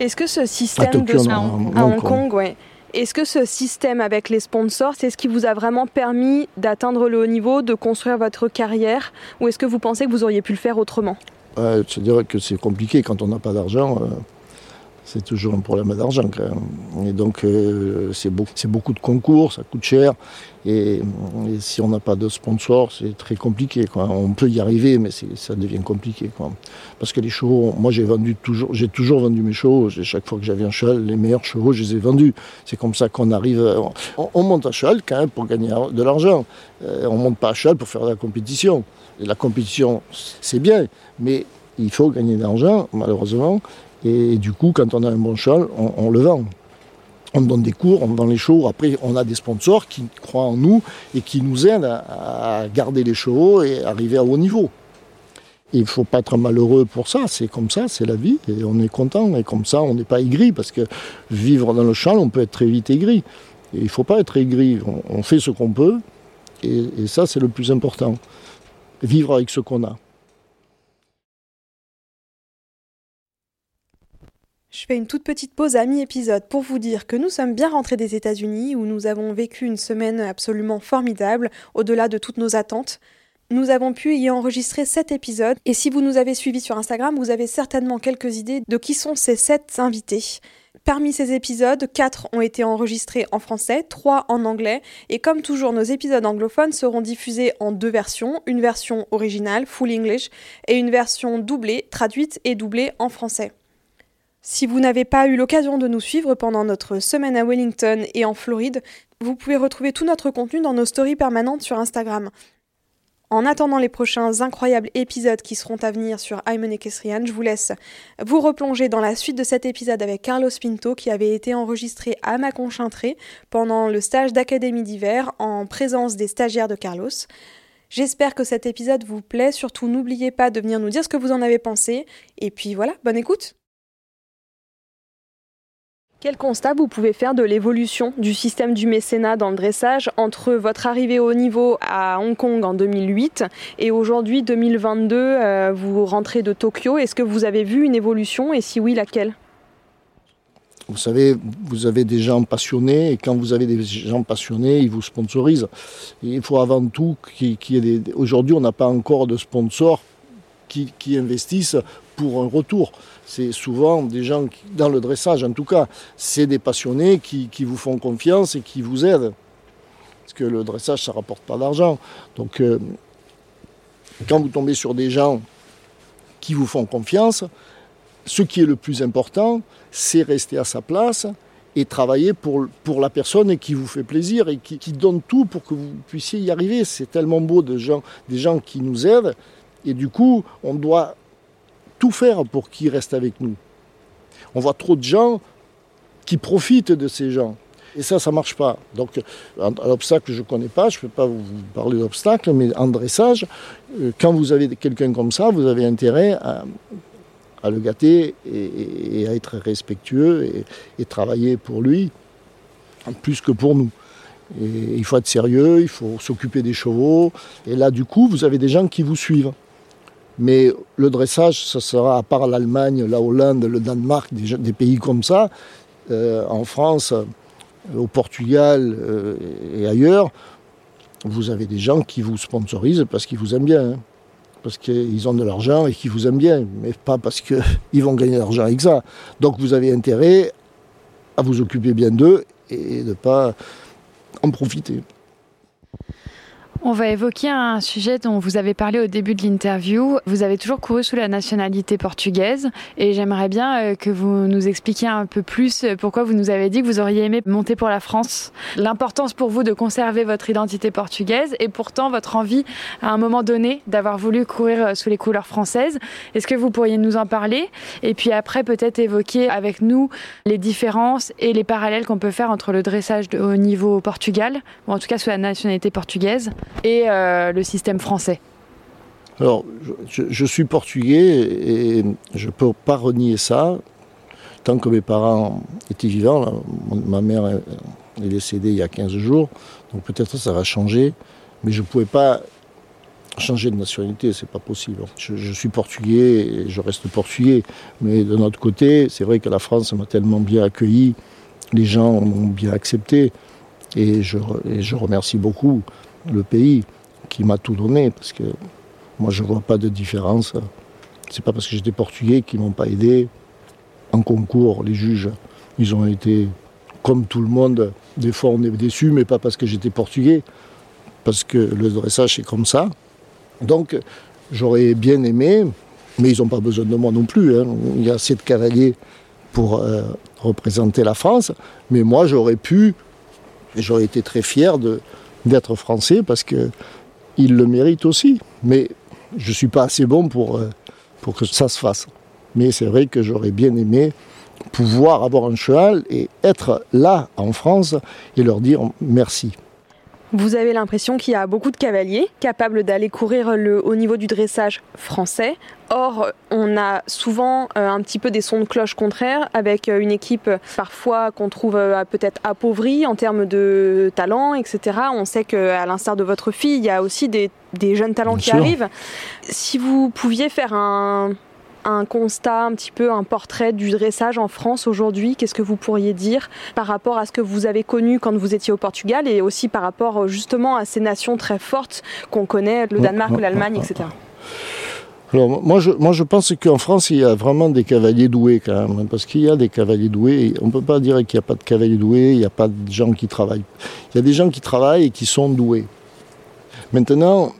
Est-ce que ce À système Tokyo, de non, à Hong Kong, ouais. Est-ce que ce système avec les sponsors, c'est ce qui vous a vraiment permis d'atteindre le haut niveau, de construire votre carrière, ou est-ce que vous pensez que vous auriez pu le faire autrement? Ouais, C'est-à-dire que c'est compliqué quand on n'a pas d'argent. euh, c'est toujours un problème d'argent quand même. Et donc euh, c'est beaucoup, beaucoup de concours, ça coûte cher. Et, si on n'a pas de sponsor, c'est très compliqué. On peut y arriver, mais ça devient compliqué. Parce que les chevaux, moi j'ai vendu toujours, j'ai toujours vendu mes chevaux. Chaque fois que j'avais un cheval, les meilleurs chevaux, je les ai vendus. C'est comme ça qu'on arrive. On, on monte à cheval quand même pour gagner de l'argent. Euh, on monte pas à cheval pour faire de la compétition. Et la compétition, c'est bien, mais il faut gagner de l'argent, malheureusement. Et du coup, quand on a un bon cheval, on, le vend. On donne des cours, on vend les chevaux. Après, on a des sponsors qui croient en nous et qui nous aident à, garder les chevaux et arriver à haut niveau. Il ne faut pas être malheureux pour ça, c'est comme ça, c'est la vie, et on est content, et comme ça, on n'est pas aigri, parce que vivre dans le champ, on peut être très vite aigri. Il ne faut pas être aigri, on, fait ce qu'on peut, et ça, c'est le plus important. Vivre avec ce qu'on a. Je fais une toute petite pause à mi-épisode pour vous dire que nous sommes bien rentrés des États-Unis où nous avons vécu une semaine absolument formidable, au-delà de toutes nos attentes. Nous avons pu y enregistrer sept épisodes et si vous nous avez suivis sur Instagram, vous avez certainement quelques idées de qui sont ces sept invités. Parmi ces épisodes, quatre ont été enregistrés en français, trois en anglais, et comme toujours, nos épisodes anglophones seront diffusés en deux versions, une version originale, full English, et une version doublée, traduite et doublée en français. Si vous n'avez pas eu l'occasion de nous suivre pendant notre semaine à Wellington et en Floride, vous pouvez retrouver tout notre contenu dans nos stories permanentes sur Instagram. En attendant les prochains incroyables épisodes qui seront à venir sur Aymone Kesrian, je vous laisse vous replonger dans la suite de cet épisode avec Carlos Pinto qui avait été enregistré à Maconchintré pendant le stage d'académie d'hiver en présence des stagiaires de Carlos. J'espère que cet épisode vous plaît, surtout n'oubliez pas de venir nous dire ce que vous en avez pensé, et puis voilà, bonne écoute quel constat vous pouvez faire de l'évolution du système du mécénat dans le dressage entre votre arrivée au niveau à Hong Kong en 2008 et aujourd'hui 2022, euh, vous rentrez de Tokyo? Est-ce que vous avez vu une évolution? Et si oui, laquelle? Vous savez, vous avez des gens passionnés et quand vous avez des gens passionnés, ils vous sponsorisent. Il faut avant tout qu'il y ait des... Aujourd'hui, on n'a pas encore de sponsors qui investissent pour un retour. C'est souvent des gens, qui, dans le dressage en tout cas, c'est des passionnés qui, vous font confiance et qui vous aident. Parce que le dressage, ça ne rapporte pas d'argent. Donc, euh, quand vous tombez sur des gens qui vous font confiance, ce qui est le plus important, c'est rester à sa place et travailler pour, pour la personne qui vous fait plaisir et qui, qui donne tout pour que vous puissiez y arriver. C'est tellement beau de gens, des gens qui nous aident et du coup, on doit tout faire pour qu'ils restent avec nous. On voit trop de gens qui profitent de ces gens. Et ça, ça ne marche pas. Donc, un, obstacle, je ne connais pas, je ne peux pas vous parler d'obstacle, mais en dressage, euh, quand vous avez quelqu'un comme ça, vous avez intérêt à, le gâter et, à être respectueux et, travailler pour lui plus que pour nous. Et il faut être sérieux, il faut s'occuper des chevaux. Et là, du coup, vous avez des gens qui vous suivent. Mais le dressage, ce sera, à part l'Allemagne, la Hollande, le Danemark, des, pays comme ça, euh, en France, au Portugal euh, et ailleurs, vous avez des gens qui vous sponsorisent parce qu'ils vous aiment bien. Hein parce qu'ils ont de l'argent et qu'ils vous aiment bien, mais pas parce qu'ils vont gagner de l'argent avec ça. Donc vous avez intérêt à vous occuper bien d'eux et de ne pas en profiter. On va évoquer un sujet dont vous avez parlé au début de l'interview. Vous avez toujours couru sous la nationalité portugaise et j'aimerais bien euh, que vous nous expliquiez un peu plus euh, pourquoi vous nous avez dit que vous auriez aimé monter pour la France. L'importance pour vous de conserver votre identité portugaise et pourtant votre envie à un moment donné d'avoir voulu courir euh, sous les couleurs françaises. Est-ce que vous pourriez nous en parler et puis après peut-être évoquer avec nous les différences et les parallèles qu'on peut faire entre le dressage haut niveau au Portugal ou en tout cas sous la nationalité portugaise? Et euh, le système français Alors, je, suis portugais et je ne peux pas renier ça. Tant que mes parents étaient vivants, ma mère est décédée il y a 15 jours, donc peut-être ça va changer, mais je ne pouvais pas changer de nationalité, c'est pas possible. Je, suis portugais et je reste portugais, mais de notre côté, c'est vrai que la France m'a tellement bien accueilli, les gens m'ont bien accepté, et je, et je remercie beaucoup le pays qui m'a tout donné, parce que moi je ne vois pas de différence. C'est pas parce que j'étais portugais qu'ils m'ont pas aidé. En concours, les juges, ils ont été comme tout le monde. Des fois on est déçu, mais pas parce que j'étais portugais, parce que le dressage c'est comme ça. Donc j'aurais bien aimé, mais ils n'ont pas besoin de moi non plus. Hein. Il y a assez de cavaliers pour euh, représenter la France, mais moi j'aurais pu, j'aurais été très fier de, d'être français parce qu'il le mérite aussi. Mais je ne suis pas assez bon pour, euh, pour que ça se fasse. Mais c'est vrai que j'aurais bien aimé pouvoir avoir un cheval et être là en France et leur dire merci. Vous avez l'impression qu'il y a beaucoup de cavaliers capables d'aller courir le haut niveau du dressage français. Or, on a souvent euh, un petit peu des sons de cloche contraires avec euh, une équipe parfois qu'on trouve euh, peut-être appauvrie en termes de talent, etc. On sait qu'à l'instar de votre fille, il y a aussi des, jeunes talents qui arrivent. Si vous pouviez faire un, un constat, un petit peu un portrait du dressage en France aujourd'hui Qu'est-ce que vous pourriez dire par rapport à ce que vous avez connu quand vous étiez au Portugal et aussi par rapport justement à ces nations très fortes qu'on connaît, le Danemark, l'Allemagne, etc. Alors, moi, je, moi, je pense qu'en France, il y a vraiment des cavaliers doués quand même, hein, parce qu'il y a des cavaliers doués. On ne peut pas dire qu'il n'y a pas de cavaliers doués, il n'y a pas de gens qui travaillent. Il y a des gens qui travaillent et qui sont doués. Maintenant,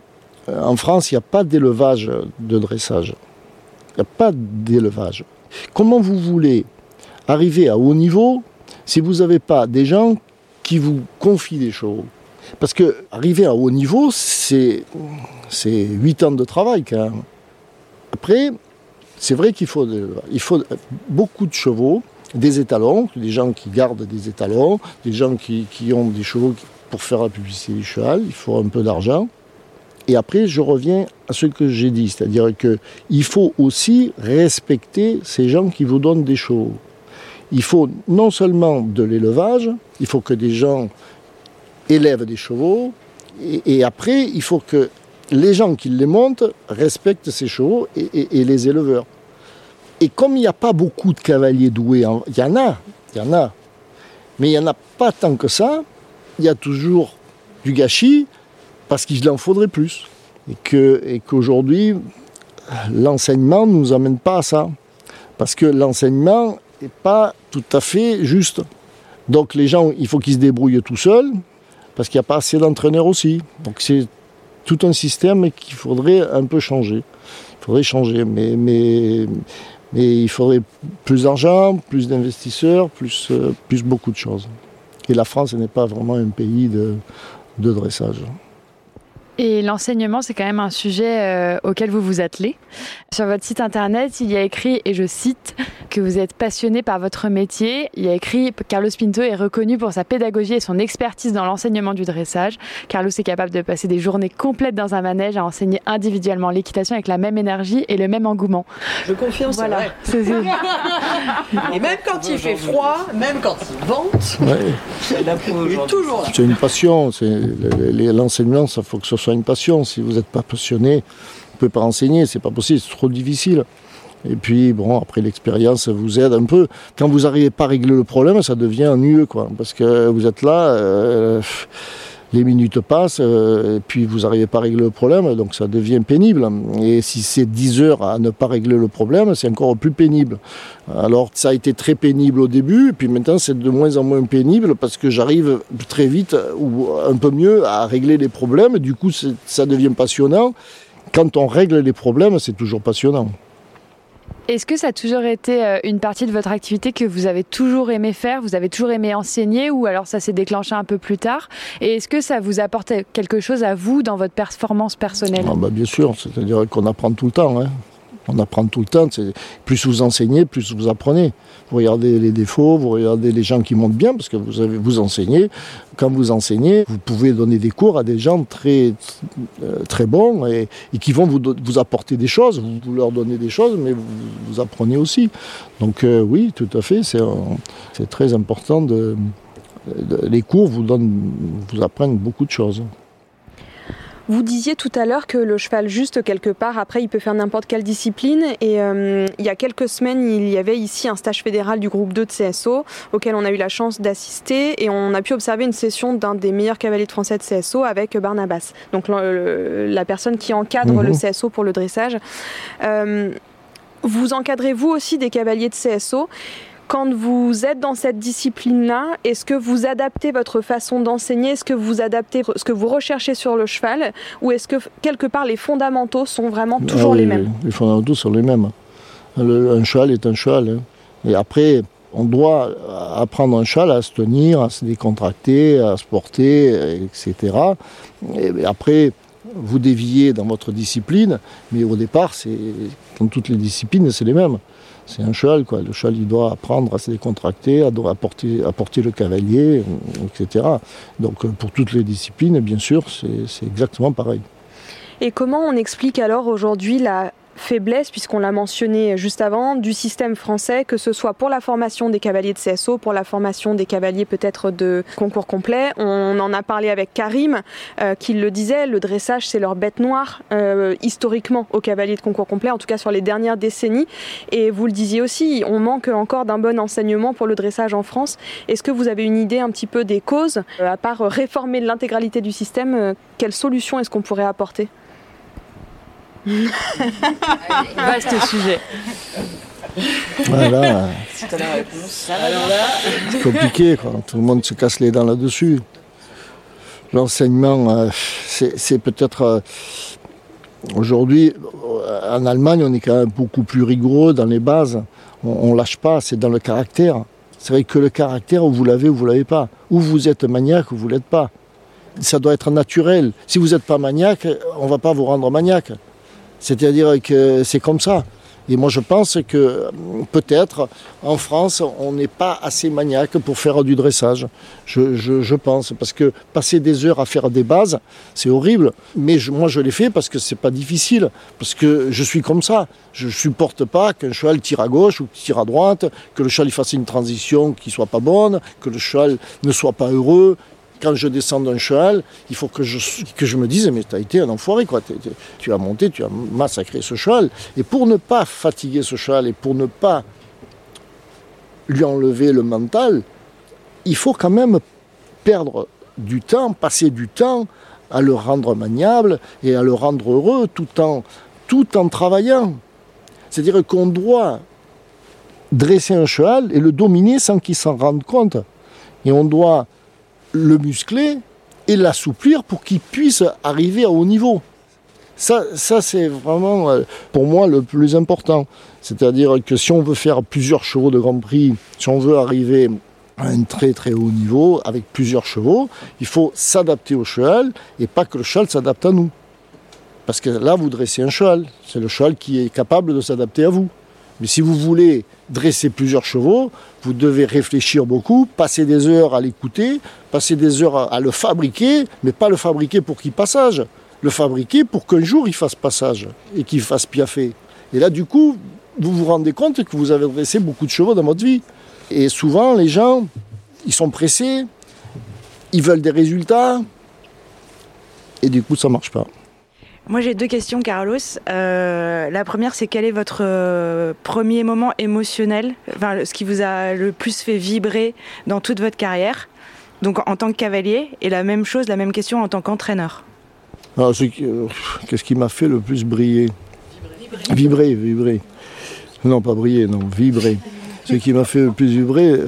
euh, en France, il n'y a pas d'élevage de dressage. Il n'y a pas d'élevage. Comment vous voulez arriver à haut niveau si vous n'avez pas des gens qui vous confient des choses? Parce que arriver à haut niveau, c'est 8 ans de travail. Après, c'est vrai qu'il faut, il faut beaucoup de chevaux, des étalons, des gens qui gardent des étalons, des gens qui, qui ont des chevaux pour faire la publicité du cheval, il faut un peu d'argent. Et après, je reviens à ce que j'ai dit, c'est-à-dire qu'il faut aussi respecter ces gens qui vous donnent des chevaux. Il faut non seulement de l'élevage, il faut que des gens élèvent des chevaux, et, après, il faut que les gens qui les montent respectent ces chevaux et, les éleveurs. Et comme il n'y a pas beaucoup de cavaliers doués, il y en a, il y en a, mais il n'y en a pas tant que ça, il y a toujours du gâchis, parce qu'il en faudrait plus. Et, qu'aujourd'hui, l'enseignement ne nous amène pas à ça. Parce que l'enseignement n'est pas tout à fait juste. Donc les gens, il faut qu'ils se débrouillent tout seuls, parce qu'il n'y a pas assez d'entraîneurs aussi. Donc c'est tout un système qu'il faudrait un peu changer. Il faudrait changer, mais, il faudrait plus d'argent, plus d'investisseurs, plus, euh, plus beaucoup de choses. Et la France n'est pas vraiment un pays de dressage. Et l'enseignement, c'est quand même un sujet euh, auquel vous vous attelez. Sur votre site internet, il y a écrit, et je cite, que vous êtes passionné par votre métier. Il y a écrit Carlos Pinto est reconnu pour sa pédagogie et son expertise dans l'enseignement du dressage. Carlos est capable de passer des journées complètes dans un manège à enseigner individuellement l'équitation avec la même énergie et le même engouement. Je confirme, voilà. c'est vrai. et même quand il fait froid, même quand il vente, il est toujours là. C'est une passion. L'enseignement, ça faut que ce soit une passion. Si vous n'êtes pas passionné, vous ne pouvez pas enseigner, c'est pas possible, c'est trop difficile. Et puis, bon, après l'expérience vous aide un peu. Quand vous n'arrivez pas à régler le problème, ça devient ennuyeux, quoi. Parce que vous êtes là, euh, les minutes passent, euh, et puis vous n'arrivez pas à régler le problème, donc ça devient pénible. Et si c'est 10 heures à ne pas régler le problème, c'est encore plus pénible. Alors ça a été très pénible au début, puis maintenant c'est de moins en moins pénible parce que j'arrive très vite ou un peu mieux à régler les problèmes. Du coup, ça devient passionnant. Quand on règle les problèmes, c'est toujours passionnant. Est-ce que ça a toujours été euh, une partie de votre activité que vous avez toujours aimé faire, vous avez toujours aimé enseigner ou alors ça s'est déclenché un peu plus tard? Et est-ce que ça vous apporte quelque chose à vous dans votre performance personnelle? Ah bah Bien sûr, c'est-à-dire qu'on apprend tout le temps. Hein. On apprend tout le temps. Plus vous enseignez, plus vous apprenez. Vous regardez les défauts, vous regardez les gens qui montent bien, parce que vous, avez, vous enseignez. Quand vous enseignez, vous pouvez donner des cours à des gens très, euh, bons et, qui vont vous, apporter des choses. Vous, leur donnez des choses, mais vous, apprenez aussi. Donc euh, oui, tout à fait, c'est très important. Les cours vous, vous apprennent beaucoup de choses. Vous disiez tout à l'heure que le cheval juste quelque part, après il peut faire n'importe quelle discipline. Et euh, il y a quelques semaines, il y avait ici un stage fédéral du groupe 2 de CSO auquel on a eu la chance d'assister et on a pu observer une session d'un des meilleurs cavaliers de français de CSO avec Barnabas, donc la personne qui encadre le mhm. CSO pour le dressage. Euh, vous encadrez vous aussi des cavaliers de CSO quand vous êtes dans cette discipline-là, est-ce que vous adaptez votre façon d'enseigner? Est-ce que vous adaptez ce que vous recherchez sur le cheval? Ou est-ce que quelque part les fondamentaux sont vraiment ah toujours les mêmes? Les fondamentaux sont les mêmes. un cheval est un cheval. Hein. Et après, on doit apprendre un cheval à se tenir, à se décontracter, à se porter, etc. Et après, vous déviez dans votre discipline, mais au départ, c'est dans toutes les disciplines, c'est les mêmes c'est un cheval, quoi. Le cheval, il doit apprendre à se décontracter, à, porter, à porter le cavalier, etc. Donc, euh, pour toutes les disciplines, bien sûr, c'est exactement pareil. Et comment on explique alors aujourd'hui la faiblesse, puisqu'on l'a mentionné juste avant, du système français, que ce soit pour la formation des cavaliers de CSO, pour la formation des cavaliers peut-être de concours complet. On en a parlé avec Karim, euh, qui le disait, le dressage c'est leur bête noire euh, historiquement aux cavaliers de concours complet, en tout cas sur les dernières décennies. Et vous le disiez aussi, on manque encore d'un bon enseignement pour le dressage en France. Est-ce que vous avez une idée un petit peu des causes, euh, à part réformer l'intégralité du système, quelles solutions est-ce qu'on pourrait apporter? Vaste sujet. Voilà. C'est compliqué, quoi. Tout le monde se casse les dents là-dessus. L'enseignement, euh, c'est peut-être. Euh, aujourd'hui, euh, en Allemagne, on est quand même beaucoup plus rigoureux dans les bases. On, ne lâche pas, c'est dans le caractère. C'est vrai que le caractère, vous l'avez ou vous l'avez pas. Ou vous êtes maniaque ou vous l'êtes pas. Ça doit être naturel. Si vous n'êtes pas maniaque, on ne va pas vous rendre maniaque. C'est-à-dire que c'est comme ça. Et moi, je pense que peut-être en France, on n'est pas assez maniaque pour faire du dressage. Je, pense. Parce que passer des heures à faire des bases, c'est horrible. Mais moi, je l'ai fait parce que c'est pas difficile. Parce que je suis comme ça. Je ne supporte pas qu'un cheval tire à gauche ou tire à droite, que le cheval fasse une transition qui soit pas bonne, que le cheval ne soit pas heureux, quand je descends d'un cheval, il faut que je, que je me dise, mais tu as été un enfoiré, quoi. tu as monté, tu as massacré ce cheval. Et pour ne pas fatiguer ce cheval et pour ne pas lui enlever le mental, il faut quand même perdre du temps, passer du temps à le rendre maniable et à le rendre heureux tout en tout en travaillant. C'est-à-dire qu'on doit dresser un cheval et le dominer sans qu'il s'en rende compte. Et on doit le muscler et l'assouplir pour qu'il puisse arriver à haut niveau. Ça, ça c'est vraiment euh, pour moi le plus important. C'est-à-dire que si on veut faire plusieurs chevaux de Grand Prix, si on veut arriver à un très très haut niveau avec plusieurs chevaux, il faut s'adapter au cheval et pas que le cheval s'adapte à nous. Parce que là, vous dressez un cheval. C'est le cheval qui est capable de s'adapter à vous. Mais si vous voulez dresser plusieurs chevaux, vous devez réfléchir beaucoup, passer des heures à l'écouter, passer des heures à le fabriquer, mais pas le fabriquer pour qu'il passage, le fabriquer pour qu'un jour il fasse passage et qu'il fasse piaffer. Et là, du coup, vous vous rendez compte que vous avez dressé beaucoup de chevaux dans votre vie. Et souvent, les gens, ils sont pressés, ils veulent des résultats, et du coup, ça ne marche pas. Moi, j'ai deux questions, Carlos. Euh, la première, c'est quel est votre euh, premier moment émotionnel, enfin, ce qui vous a le plus fait vibrer dans toute votre carrière, donc en tant que cavalier, et la même chose, la même question en tant qu'entraîneur. Ah, euh, qu'est-ce qui m'a fait le plus briller? Vibrer, vibrer. Non, pas briller, non, vibrer. Ce qui m'a fait le plus vibrer,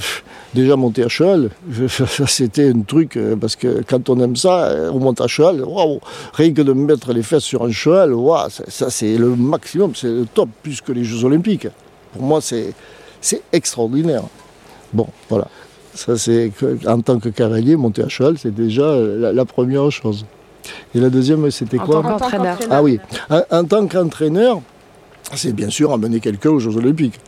déjà monter à cheval, c'était un truc, euh, parce que quand on aime ça, euh, on monte à cheval, waouh, rien que de mettre les fesses sur un cheval, waouh, ça, c'est le maximum, c'est le top, plus que les Jeux Olympiques. Pour moi, c'est, c'est extraordinaire. Bon, voilà. Ça, c'est en tant que cavalier, monter à cheval, c'est déjà la, première chose. Et la deuxième, c'était quoi En tant qu'entraîneur. Ah oui, en tant qu'entraîneur, c'est bien sûr amener quelqu'un aux Jeux Olympiques.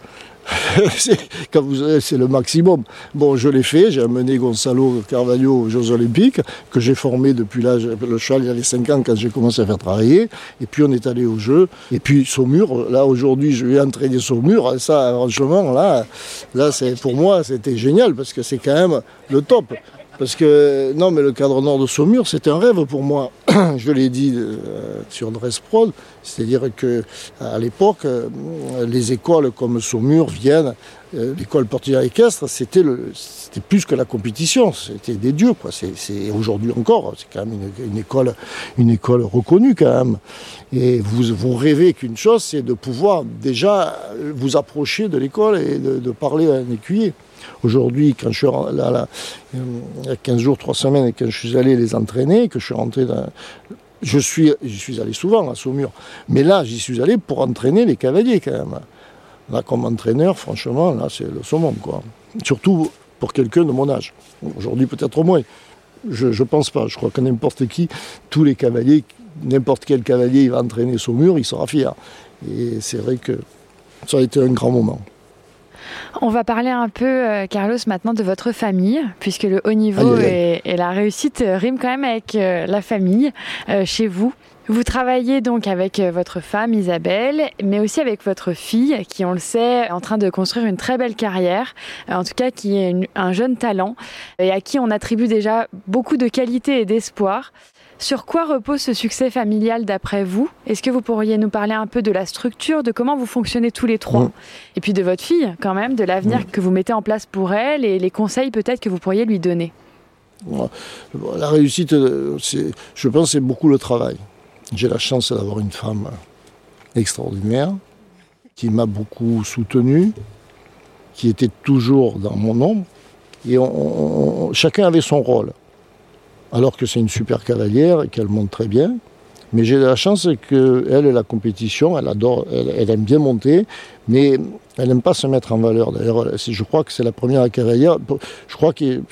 c'est le maximum. Bon, je l'ai fait, j'ai amené Gonzalo Carvalho aux Jeux Olympiques, que j'ai formé depuis l'âge, le cheval il y avait 5 ans quand j'ai commencé à faire travailler, et puis on est allé aux Jeux, et puis Saumur, là aujourd'hui je vais entraîner Saumur, ça franchement, là, là c'est, pour moi c'était génial, parce que c'est quand même le top. Parce que, non, mais le cadre nord de Saumur, c'était un rêve pour moi. Je l'ai dit euh, sur Dressprod, c'est-à-dire que à l'époque, euh, les écoles comme Saumur, Vienne, euh, l'école portuaire équestre, c'était plus que la compétition, c'était des dieux. C'est, aujourd'hui encore, c'est quand même une, école, une école reconnue quand même. Et vous, vous rêvez qu'une chose, c'est de pouvoir déjà vous approcher de l'école et de parler à un écuyer. Aujourd'hui, quand je suis là, il y a 15 jours, 3 semaines, et quand je suis allé les entraîner, que je suis rentré dans. Je suis, je suis allé souvent à Saumur, mais là, j'y suis allé pour entraîner les cavaliers quand même. Là, comme entraîneur, franchement, là, c'est le summum, quoi. Surtout pour quelqu'un de mon âge. Aujourd'hui, peut-être moins. Je ne pense pas. Je crois que n'importe qui, tous les cavaliers, n'importe quel cavalier, il va entraîner Saumur, il sera fier. Et c'est vrai que ça a été un grand moment. On va parler un peu, euh, Carlos, maintenant de votre famille, puisque le haut niveau Et, la réussite riment quand même avec euh, la famille euh, chez vous. Vous travaillez donc avec votre femme Isabelle, mais aussi avec votre fille, qui, on le sait, est en train de construire une très belle carrière, en tout cas qui est un jeune talent, et à qui on attribue déjà beaucoup de qualité et d'espoir. Sur quoi repose ce succès familial d'après vous? Est-ce que vous pourriez nous parler un peu de la structure, de comment vous fonctionnez tous les trois? Et puis de votre fille quand même, de l'avenir que vous mettez en place pour elle et les conseils peut-être que vous pourriez lui donner. La réussite, euh, je pense, c'est beaucoup le travail. J'ai la chance d'avoir une femme extraordinaire qui m'a beaucoup soutenu, qui était toujours dans mon ombre. Et chacun avait son rôle alors que c'est une super cavalière et qu'elle monte très bien. Mais j'ai la chance qu'elle, la compétition, elle adore, elle, aime bien monter, mais elle n'aime pas se mettre en valeur. D'ailleurs, je crois que c'est la première cavalière, je crois que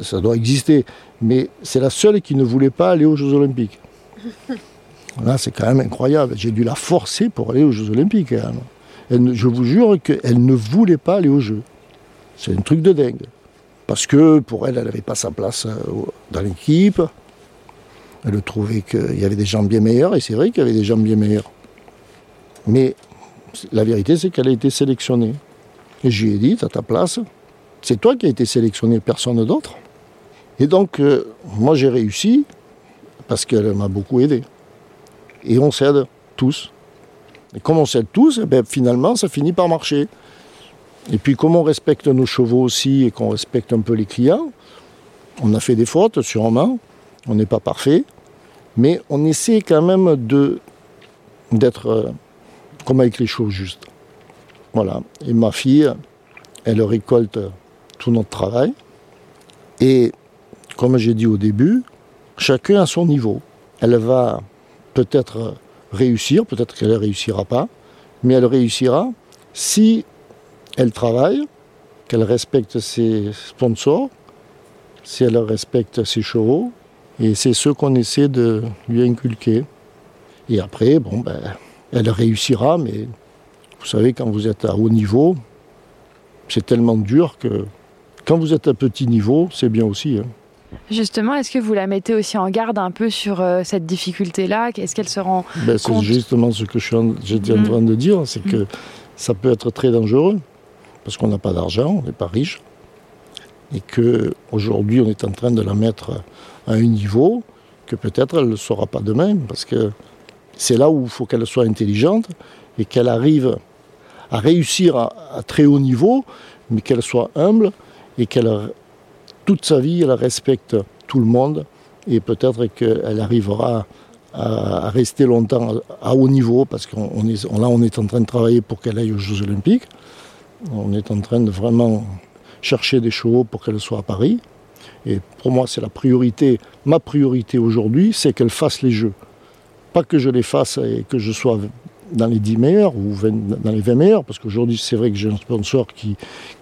ça doit exister, mais c'est la seule qui ne voulait pas aller aux Jeux Olympiques. Là, c'est quand même incroyable. J'ai dû la forcer pour aller aux Jeux Olympiques. je vous jure qu'elle ne voulait pas aller aux Jeux. C'est un truc de dingue parce que pour elle, elle n'avait pas sa place euh, dans l'équipe. Elle trouvait qu'il y avait des gens bien meilleurs, et c'est vrai qu'il y avait des gens bien meilleurs. Mais la vérité, c'est qu'elle a été sélectionnée. Et je lui ai dit, à ta place, c'est toi qui as été sélectionné, personne d'autre. Et donc, euh, moi, j'ai réussi parce qu'elle m'a beaucoup aidé. Et on s'aide tous. Et comme on s'aide tous, eh ben, finalement, ça finit par marcher. Et puis comme on respecte nos chevaux aussi et qu'on respecte un peu les clients, on a fait des fautes sûrement, on n'est pas parfait, mais on essaie quand même de d'être euh, comme avec les choses justes. Voilà. Et ma fille, elle récolte tout notre travail. Et comme j'ai dit au début, chacun à son niveau. Elle va peut-être réussir, peut-être qu'elle ne réussira pas, mais elle réussira si elle travaille, qu'elle respecte ses sponsors, si elle respecte ses chevaux, et c'est ce qu'on essaie de lui inculquer. Et après, bon, ben, elle réussira, mais vous savez, quand vous êtes à haut niveau, c'est tellement dur que quand vous êtes à petit niveau, c'est bien aussi. Hein. Justement, est-ce que vous la mettez aussi en garde un peu sur euh, cette difficulté-là? Est-ce qu'elle se rend ben, C'est justement ce que j'étais en, en, train de dire, c'est que mm. ça peut être très dangereux, parce qu'on n'a pas d'argent, on n'est pas riche, et qu'aujourd'hui on est en train de la mettre à un niveau que peut-être elle ne le sera pas demain, parce que c'est là où il faut qu'elle soit intelligente et qu'elle arrive à réussir à, très haut niveau, mais qu'elle soit humble et qu'elle, toute sa vie, elle respecte tout le monde et peut-être qu'elle arrivera à, rester longtemps à, haut niveau parce qu'on là, on est en train de travailler pour qu'elle aille aux Jeux Olympiques. On est en train de vraiment chercher des chevaux pour qu'elle soit à Paris. Et pour moi, c'est la priorité. Ma priorité aujourd'hui, c'est qu'elle fasse les Jeux. Pas que je les fasse et que je sois dans les 10 meilleurs ou dans les 20 meilleurs, parce qu'aujourd'hui c'est vrai que j'ai un sponsor qui,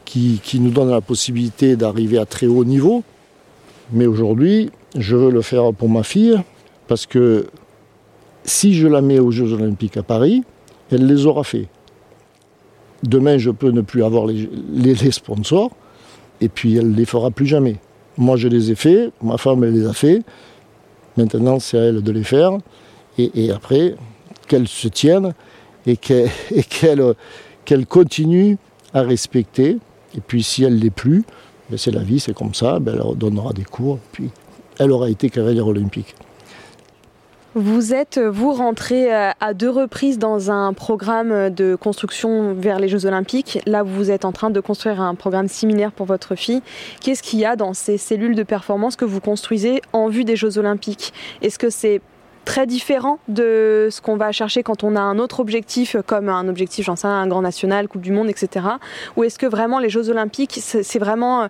qui, nous donne la possibilité d'arriver à très haut niveau. Mais aujourd'hui, je veux le faire pour ma fille, parce que si je la mets aux Jeux Olympiques à Paris, elle les aura fait. Demain, je peux ne plus avoir les, sponsors, et puis elle ne les fera plus jamais. Moi, je les ai faits, ma femme, elle les a fait. Maintenant, c'est à elle de les faire. et après, qu'elle se tienne et qu'elle continue à respecter. Et puis si elle ne l'est plus, ben c'est la vie, c'est comme ça, ben elle donnera des cours, puis elle aura été cavalière olympique. Vous êtes, vous rentrez euh, à deux reprises dans un programme de construction vers les Jeux Olympiques. Là, vous êtes en train de construire un programme similaire pour votre fille. Qu'est-ce qu'il y a dans ces cellules de performance que vous construisez en vue des Jeux Olympiques? Est-ce que c'est très différent de ce qu'on va chercher quand on a un autre objectif, comme un objectif, j'en sais un grand national, Coupe du Monde, etc. Ou est-ce que vraiment les Jeux Olympiques, c'est vraiment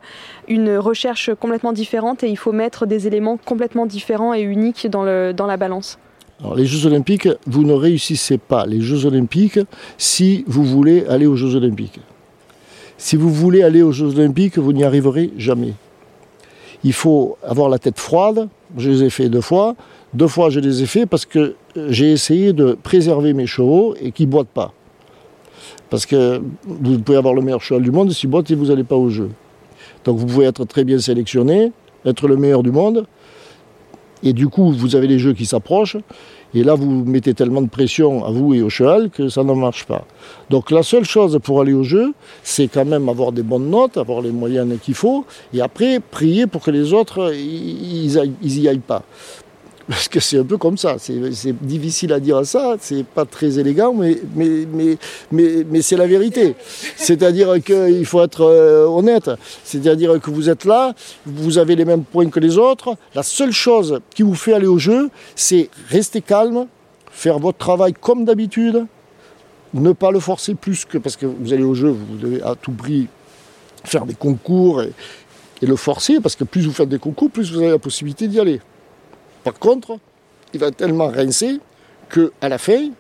une recherche complètement différente et il faut mettre des éléments complètement différents et uniques dans, le, dans la balance? Alors, les Jeux Olympiques, vous ne réussissez pas les Jeux Olympiques si vous voulez aller aux Jeux Olympiques. Si vous voulez aller aux Jeux Olympiques, vous n'y arriverez jamais. Il faut avoir la tête froide. Je les ai fait deux fois. Deux fois, je les ai fait parce que j'ai essayé de préserver mes chevaux et qu'ils ne boitent pas. Parce que vous pouvez avoir le meilleur cheval du monde, s'il boite, vous n'allez pas au jeu. Donc vous pouvez être très bien sélectionné, être le meilleur du monde, et du coup, vous avez les jeux qui s'approchent, et là, vous mettez tellement de pression à vous et au cheval que ça ne marche pas. Donc la seule chose pour aller au jeu, c'est quand même avoir des bonnes notes, avoir les moyens qu'il faut, et après, prier pour que les autres, ils n'y aillent pas. Parce que c'est un peu comme ça. C'est difficile à dire ça, c'est pas très élégant, mais, c'est la vérité. C'est-à-dire qu'il faut être euh, honnête. C'est-à-dire que vous êtes là, vous avez les mêmes points que les autres. La seule chose qui vous fait aller au jeu, c'est rester calme, faire votre travail comme d'habitude, ne pas le forcer plus que parce que vous allez au jeu, vous devez à tout prix faire des concours et le forcer, parce que plus vous faites des concours, plus vous avez la possibilité d'y aller. Par contre, il va tellement rincer qu'à la fin,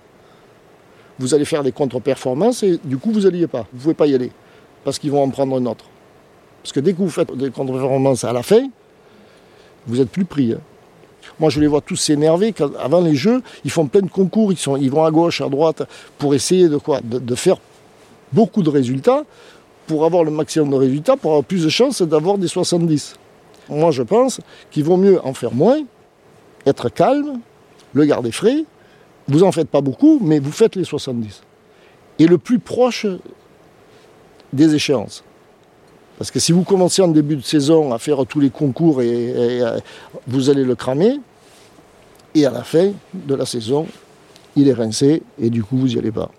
vous allez faire des contre-performances et du coup, vous n'alliez pas. Vous ne pouvez pas y aller parce qu'ils vont en prendre un autre. Parce que dès que vous faites des contre-performances à la fin, vous n'êtes plus pris. Hein. Moi, je les vois tous s'énerver. Avant les jeux, ils font plein de concours, ils, sont, ils vont à gauche, à droite, pour essayer de, quoi? De, de faire beaucoup de résultats, pour avoir le maximum de résultats, pour avoir plus de chances d'avoir des 70. Moi, je pense qu'il vaut mieux en faire moins être calme, le garder frais. Vous en faites pas beaucoup, mais vous faites les 70. Et le plus proche des échéances. Parce que si vous commencez en début de saison à faire tous les concours, et, vous allez le cramer. Et à la fin de la saison, il est rincé et du coup vous n'y allez pas.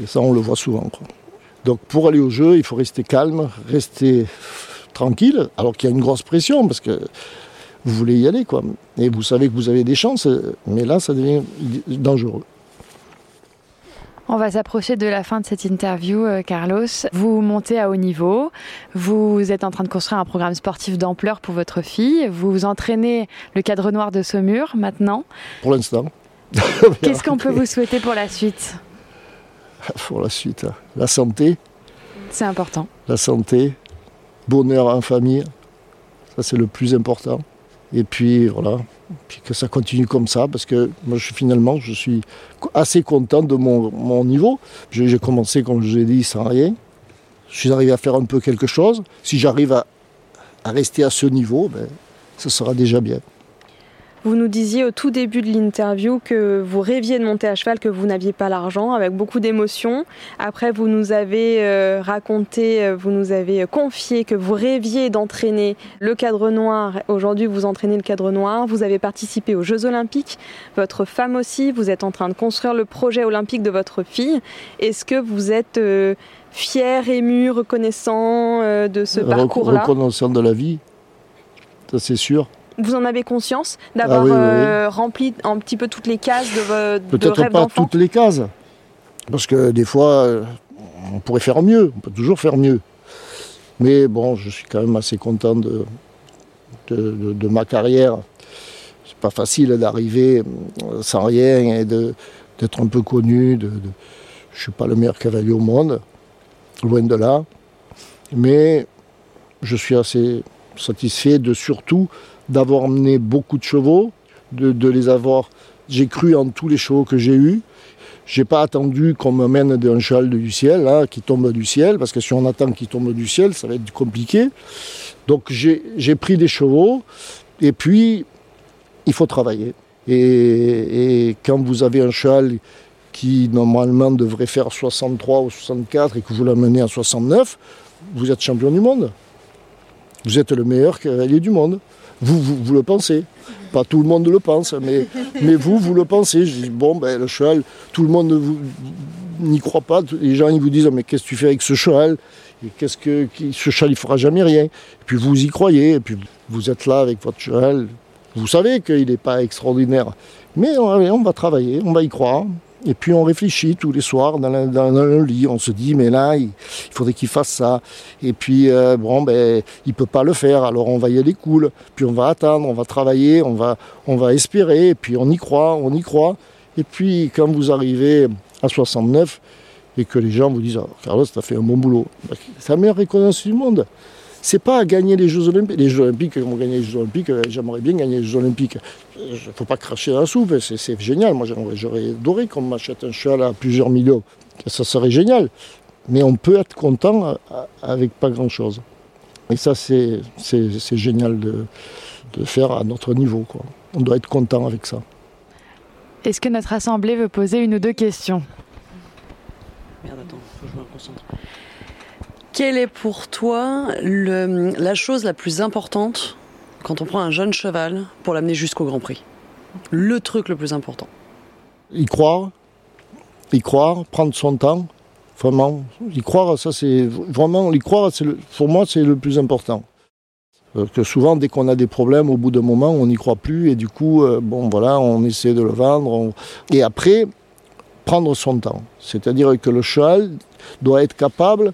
Et ça on le voit souvent. Donc pour aller au jeu, il faut rester calme, rester tranquille, alors qu'il y a une grosse pression, parce que vous voulez y aller, quoi. Et vous savez que vous avez des chances, mais là, ça devient dangereux. On va s'approcher de la fin de cette interview, euh, Carlos. Vous montez à haut niveau, vous êtes en train de construire un programme sportif d'ampleur pour votre fille, vous entraînez le cadre noir de Saumur maintenant. Pour l'instant. Qu'est-ce qu'on peut vous souhaiter pour la suite? Pour la suite, la santé. C'est important. La santé, bonheur en famille, ça c'est le plus important. Et puis voilà, que ça continue comme ça, parce que moi je, finalement je suis assez content de mon, niveau. J'ai commencé, comme je l'ai dit, sans rien. Je suis arrivé à faire un peu quelque chose. Si j'arrive à, rester à ce niveau, ben, ce sera déjà bien. Vous nous disiez au tout début de l'interview que vous rêviez de monter à cheval, que vous n'aviez pas l'argent, avec beaucoup d'émotions. Après, vous nous avez euh, raconté, euh, vous nous avez confié que vous rêviez d'entraîner le cadre noir. Aujourd'hui, vous entraînez le cadre noir. Vous avez participé aux Jeux Olympiques. Votre femme aussi. Vous êtes en train de construire le projet olympique de votre fille. Est-ce que vous êtes euh, fier, ému, reconnaissant de ce parcours-là? Reconnaissant de la vie, ça c'est sûr. Vous en avez conscience d'avoir ah euh, rempli un petit peu toutes les cases de, votre Peut-être pas toutes les cases, parce que des fois, euh, on pourrait faire mieux, on peut toujours faire mieux. Mais bon, je suis quand même assez content de, de, ma carrière. C'est pas facile d'arriver euh, sans rien et d'être un peu connu. De, je suis pas le meilleur cavalier au monde, loin de là. Mais je suis assez satisfait de surtout d'avoir emmené beaucoup de chevaux, de, les avoir. J'ai cru en tous les chevaux que j'ai eus. J'ai pas attendu qu'on me mène d'un cheval du ciel, hein, qui tombe du ciel, parce que si on attend qu'il tombe du ciel, ça va être compliqué. Donc j'ai pris des chevaux, et puis il faut travailler. Et, et, quand vous avez un cheval qui normalement devrait faire 63 ou 64 et que vous l'amenez à 69, vous êtes champion du monde. Vous êtes le meilleur cavalier du monde. Vous, vous, le pensez. Pas tout le monde le pense, mais, vous, vous le pensez. Je dis, bon, ben, le cheval, tout le monde n'y croit pas. Les gens, ils vous disent, mais qu'est-ce que tu fais avec ce cheval? Qu'est-ce que ce cheval, il fera jamais rien. Et puis vous y croyez, et puis vous êtes là avec votre cheval. Vous savez qu'il n'est pas extraordinaire. Mais on va travailler, on va y croire. Et puis on réfléchit tous les soirs dans le, lit, on se dit mais là il, faudrait qu'il fasse ça. Et puis euh, bon ben il peut pas le faire, alors on va y aller cool. Puis on va attendre, on va travailler, on va, on va espérer, et puis on y croit, on y croit. Et puis quand vous arrivez à 69 et que les gens vous disent oh, Carlos, tu as fait un bon boulot, ben, c'est la meilleure reconnaissance du monde c'est pas gagner les Jeux Olympiques. Les Jeux Olympiques, vont gagner les Jeux Olympiques, euh, j'aimerais bien gagner les Jeux Olympiques. Il ne faut pas cracher dans la soupe, c'est génial. Moi, j'aurais adoré qu'on m'achète un cheval à plusieurs millions. Ça serait génial. Mais on peut être content euh, avec pas grand-chose. Et ça, c'est génial de, faire à notre niveau. On doit être content avec ça. Est-ce que notre assemblée veut poser une ou deux questions? Merde, attends, faut que je me concentre. Quelle est pour toi la chose la plus importante quand on prend un jeune cheval pour l'amener jusqu'au Grand Prix? Le truc le plus important Y croire, y croire, prendre son temps, vraiment. Y croire, ça c'est vraiment, y croire, le, pour moi c'est le plus important. Euh, que souvent, dès qu'on a des problèmes, au bout d'un moment, on n'y croit plus et du coup, euh, bon voilà, on essaie de le vendre. Et après, prendre son temps. C'est-à-dire que le cheval doit être capable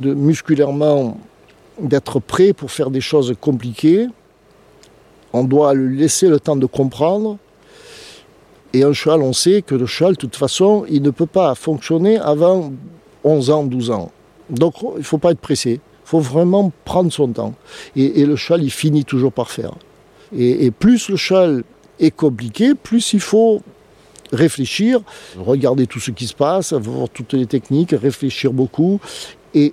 de musculairement d'être prêt pour faire des choses compliquées. On doit lui laisser le temps de comprendre. Et un cheval, on sait que le cheval, de toute façon, il ne peut pas fonctionner avant 11 ans, 12 ans. Donc il ne faut pas être pressé. Il faut vraiment prendre son temps. Et, le cheval, il finit toujours par faire. Et, et plus le cheval est compliqué, plus il faut réfléchir, regarder tout ce qui se passe, voir toutes les techniques, réfléchir beaucoup et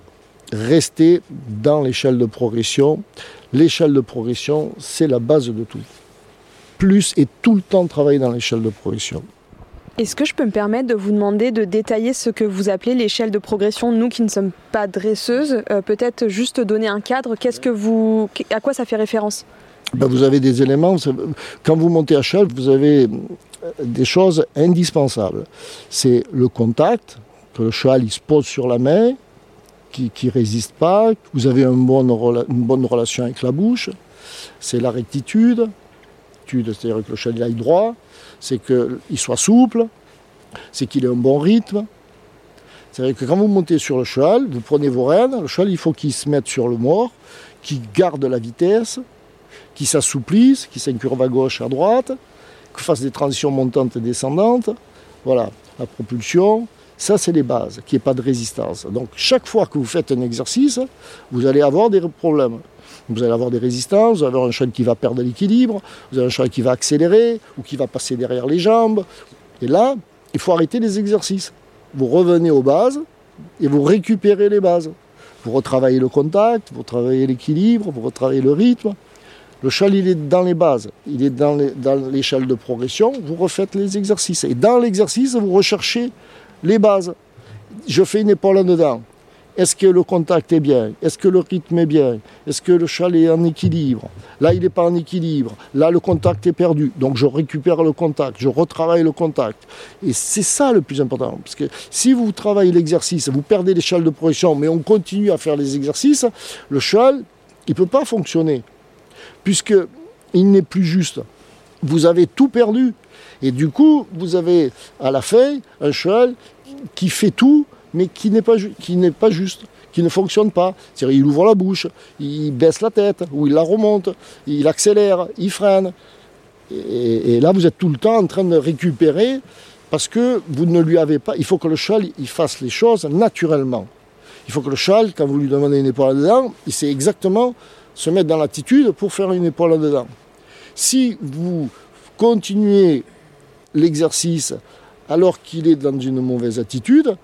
rester dans l'échelle de progression. L'échelle de progression, c'est la base de tout. Plus et tout le temps travailler dans l'échelle de progression. Est-ce que je peux me permettre de vous demander de détailler ce que vous appelez l'échelle de progression, nous qui ne sommes pas dresseuses, euh, peut-être juste donner un cadre, qu'est-ce que vous, à quoi ça fait référence? Ben, Vous avez des éléments, quand vous montez à cheval, vous avez des choses indispensables. C'est le contact, que le cheval il se pose sur la main, qui ne résiste pas. Vous avez une bonne, une bonne relation avec la bouche. C'est la rectitude. C'est-à-dire que le cheval aille droit. C'est qu'il soit souple. C'est qu'il ait un bon rythme. C'est-à-dire que quand vous montez sur le cheval, vous prenez vos rênes, le cheval il faut qu'il se mette sur le mort, qu'il garde la vitesse, qu'il s'assouplisse, qu'il s'incurve à gauche, à droite, qu'il fasse des transitions montantes et descendantes. Voilà, la propulsion, ça c'est les bases, qu'il n'y ait pas de résistance. Donc chaque fois que vous faites un exercice, vous allez avoir des problèmes. Vous allez avoir des résistances, vous allez avoir un cheval qui va perdre l'équilibre, vous avez un cheval qui va accélérer ou qui va passer derrière les jambes. Et là, il faut arrêter les exercices. Vous revenez aux bases et vous récupérez les bases. Vous retravaillez le contact, vous retravaillez l'équilibre, vous retravaillez le rythme. Le cheval, il est dans les bases, il est dans l'échelle de progression, vous refaites les exercices. Et dans l'exercice, vous recherchez les bases. Je fais une épaule en dedans. Est-ce que le contact est bien? Est-ce que le rythme est bien? Est-ce que le cheval est en équilibre? Là, il n'est pas en équilibre. Là, le contact est perdu. Donc, je récupère le contact, je retravaille le contact. Et c'est ça le plus important. Parce que si vous travaillez l'exercice, vous perdez l'échelle de progression, mais on continue à faire les exercices, le cheval, il ne peut pas fonctionner. Puisqu'il n'est plus juste. Vous avez tout perdu. Et du coup, vous avez à la fin un cheval qui fait tout, mais qui n'est pas, juste, qui ne fonctionne pas. C'est-à-dire, il ouvre la bouche, il baisse la tête, ou il la remonte, il accélère, il freine. Et, là, vous êtes tout le temps en train de récupérer parce que vous ne lui avez pas. Il faut que le cheval il fasse les choses naturellement. Il faut que le cheval, quand vous lui demandez une épaule dedans, il sait exactement se mettre dans l'attitude pour faire une épaule dedans. Si vous continuez l'exercice alors qu'il est dans une mauvaise attitude,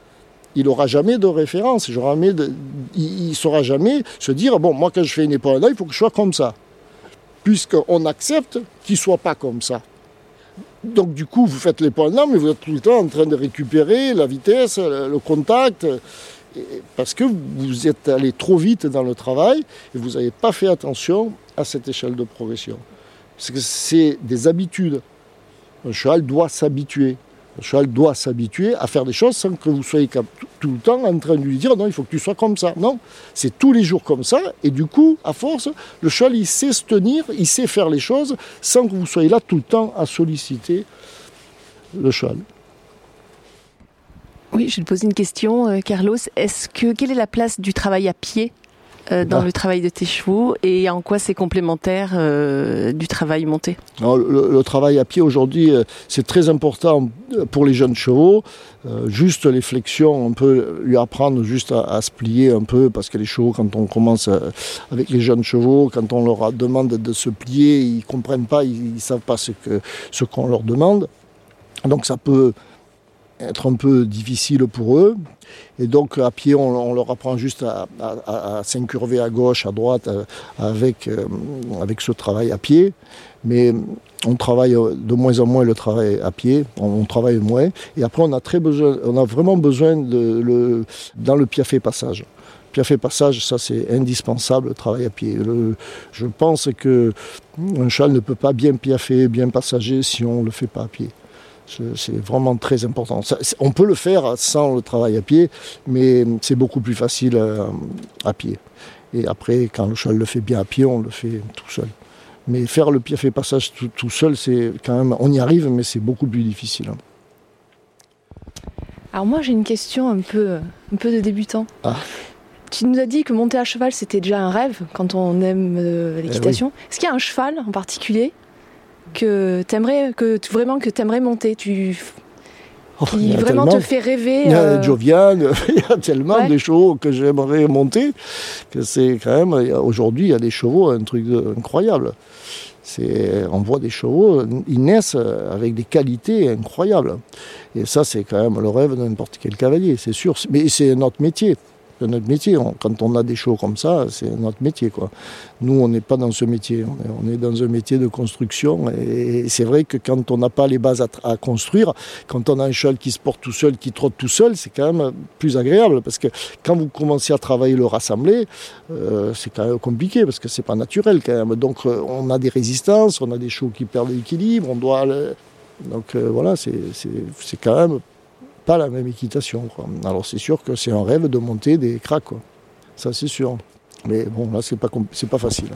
il n'aura jamais de référence, il ne saura jamais se dire, bon, moi quand je fais une épaule il faut que je sois comme ça. Puisqu'on accepte qu'il ne soit pas comme ça. Donc du coup, vous faites l'épaule mais vous êtes tout le temps en train de récupérer la vitesse, le contact, parce que vous êtes allé trop vite dans le travail et vous n'avez pas fait attention à cette échelle de progression. Parce que c'est des habitudes. Un cheval doit s'habituer. Le cheval doit s'habituer à faire des choses sans que vous soyez tout le temps en train de lui dire non, il faut que tu sois comme ça. Non, c'est tous les jours comme ça. Et du coup, à force, le cheval, il sait se tenir, il sait faire les choses sans que vous soyez là tout le temps à solliciter le cheval. Oui, je vais te poser une question, euh, Carlos. Est-ce que quelle est la place du travail à pied euh, dans bah. le travail de tes chevaux et en quoi c'est complémentaire euh, du travail monté? Le, travail à pied aujourd'hui, euh, c'est très important pour les jeunes chevaux. juste les flexions, on peut lui apprendre juste à, se plier un peu parce que les chevaux, quand on commence avec les jeunes chevaux, quand on leur demande de se plier, ils comprennent pas, ils, ne savent pas ce que ce qu'on leur demande. Donc ça peut être un peu difficile pour eux. Et donc à pied, on, leur apprend juste à, s'incurver à gauche, à droite, euh, avec, euh, avec ce travail à pied. Mais on travaille de moins en moins le travail à pied, on, travaille moins. Et après, on a, très besoin, on a vraiment besoin de le, dans le piafé passage. Piafé passage, ça c'est indispensable, le travail à pied. je pense que un cheval ne peut pas bien piaffer, bien passager si on ne le fait pas à pied. C'est vraiment très important. on peut le faire sans le travail à pied, mais c'est beaucoup plus facile euh, à, pied. Et après, quand le cheval le fait bien à pied, on le fait tout seul. Mais faire le pied fait passage tout, seul, c'est quand même, on y arrive, mais c'est beaucoup plus difficile. Hein. Alors moi, j'ai une question un peu, un peu de débutant. Ah. Tu nous as dit que monter à cheval, c'était déjà un rêve quand on aime euh, eh l'équitation. Est-ce qu'il y a un cheval en particulier que t'aimerais, que vraiment que t'aimerais monter, tu oh, qui vraiment te fait rêver. Il y a euh, Jovian, il y a tellement de chevaux que j'aimerais monter que c'est quand même. Aujourd'hui, il y a des chevaux, un truc incroyable. C'est, on voit des chevaux, ils naissent avec des qualités incroyables. Et ça, c'est quand même le rêve de n'importe quel cavalier, c'est sûr. Mais c'est notre métier c'est notre métier. quand on a des shows comme ça, c'est notre métier. Quoi. Nous, on n'est pas dans ce métier. On est, dans un métier de construction. Et c'est vrai que quand on n'a pas les bases à, construire, quand on a un cheval qui se porte tout seul, qui trotte tout seul, c'est quand même plus agréable. Parce que quand vous commencez à travailler le rassembler, euh, c'est quand même compliqué parce que c'est pas naturel quand même. Donc euh, on a des résistances, on a des chevaux qui perdent l'équilibre, on doit. Donc euh, voilà, c'est quand même pas la même équitation. Alors c'est sûr que c'est un rêve de monter des cracks, quoi. ça c'est sûr. Mais bon, là c'est pas, c'est pas facile.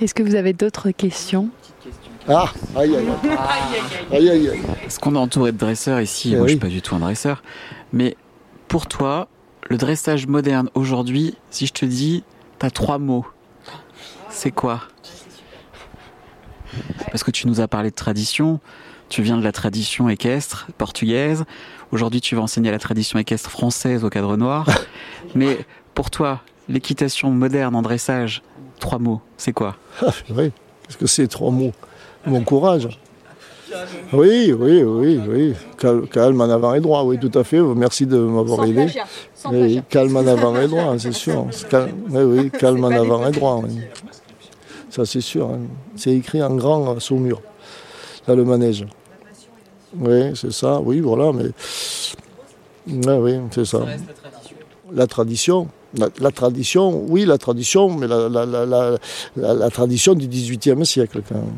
Est-ce que vous avez d'autres questions? Ah, aïe aïe aïe. aïe, aïe, Est-ce qu'on est entouré de dresseurs ici eh Moi je suis pas du tout un dresseur. Mais pour toi, le dressage moderne aujourd'hui, si je te dis, t'as trois mots, c'est quoi? Parce que tu nous as parlé de tradition, tu viens de la tradition équestre portugaise, aujourd'hui tu vas enseigner la tradition équestre française au cadre noir, mais pour toi, l'équitation moderne en dressage, trois mots, c'est quoi? Ah, Oui, qu'est-ce que c'est trois mots? Mon courage. Oui, oui, oui, oui. calme en avant et droit, oui, tout à fait. Merci de m'avoir aidé. calme en avant et droit, c'est sûr. oui, oui, calme en avant et droit. Ça, c'est sûr. Hein. C'est écrit en grand sur le mur, là, le manège. Oui, c'est ça, oui, voilà, mais. Oui, oui, c'est ça. La tradition. La, tradition, oui, la tradition, mais la, la tradition du XVIIIe siècle, quand même.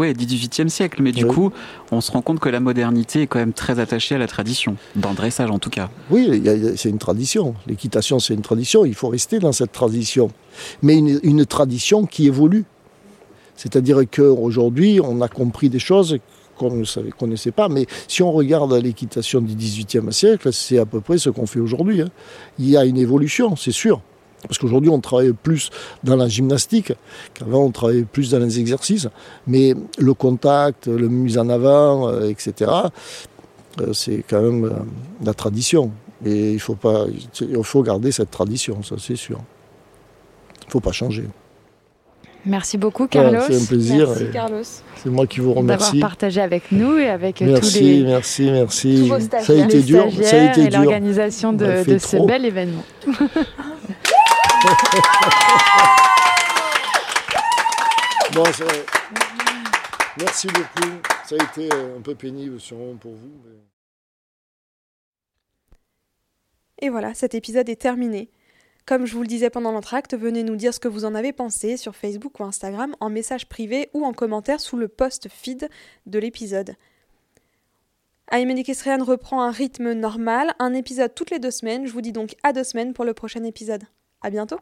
Oui, du XVIIIe siècle, mais du coup, on se rend compte que la modernité est quand même très attachée à la tradition, dans le dressage en tout cas. Oui, c'est une tradition. L'équitation, c'est une tradition. Il faut rester dans cette tradition. Mais une, tradition qui évolue. C'est-à-dire qu'aujourd'hui, on a compris des choses qu'on ne connaissait pas. Mais si on regarde l'équitation du XVIIIe siècle, c'est à peu près ce qu'on fait aujourd'hui. Hein. Il y a une évolution, c'est sûr. Parce qu'aujourd'hui, on travaille plus dans la gymnastique qu'avant, on travaillait plus dans les exercices. Mais le contact, le mise en avant, euh, etc., euh, c'est quand même euh, la tradition. Et il faut, pas, il faut garder cette tradition, ça c'est sûr. Il ne faut pas changer. Merci beaucoup, Carlos. c'est un plaisir. Merci, Carlos. C'est moi qui vous remercie. D'avoir partagé avec nous et avec tous les. Merci, merci, merci. Ça a été dur. Ça a été et l'organisation de, de ce bel événement. bon, merci beaucoup. Ça a été euh, un peu pénible sûrement pour vous. Et voilà, cet épisode est terminé. Comme je vous le disais pendant l'entracte, venez nous dire ce que vous en avez pensé sur Facebook ou Instagram en message privé ou en commentaire sous le post feed de l'épisode. Kestrian reprend un rythme normal, un épisode toutes les deux semaines. Je vous dis donc à deux semaines pour le prochain épisode. À bientôt!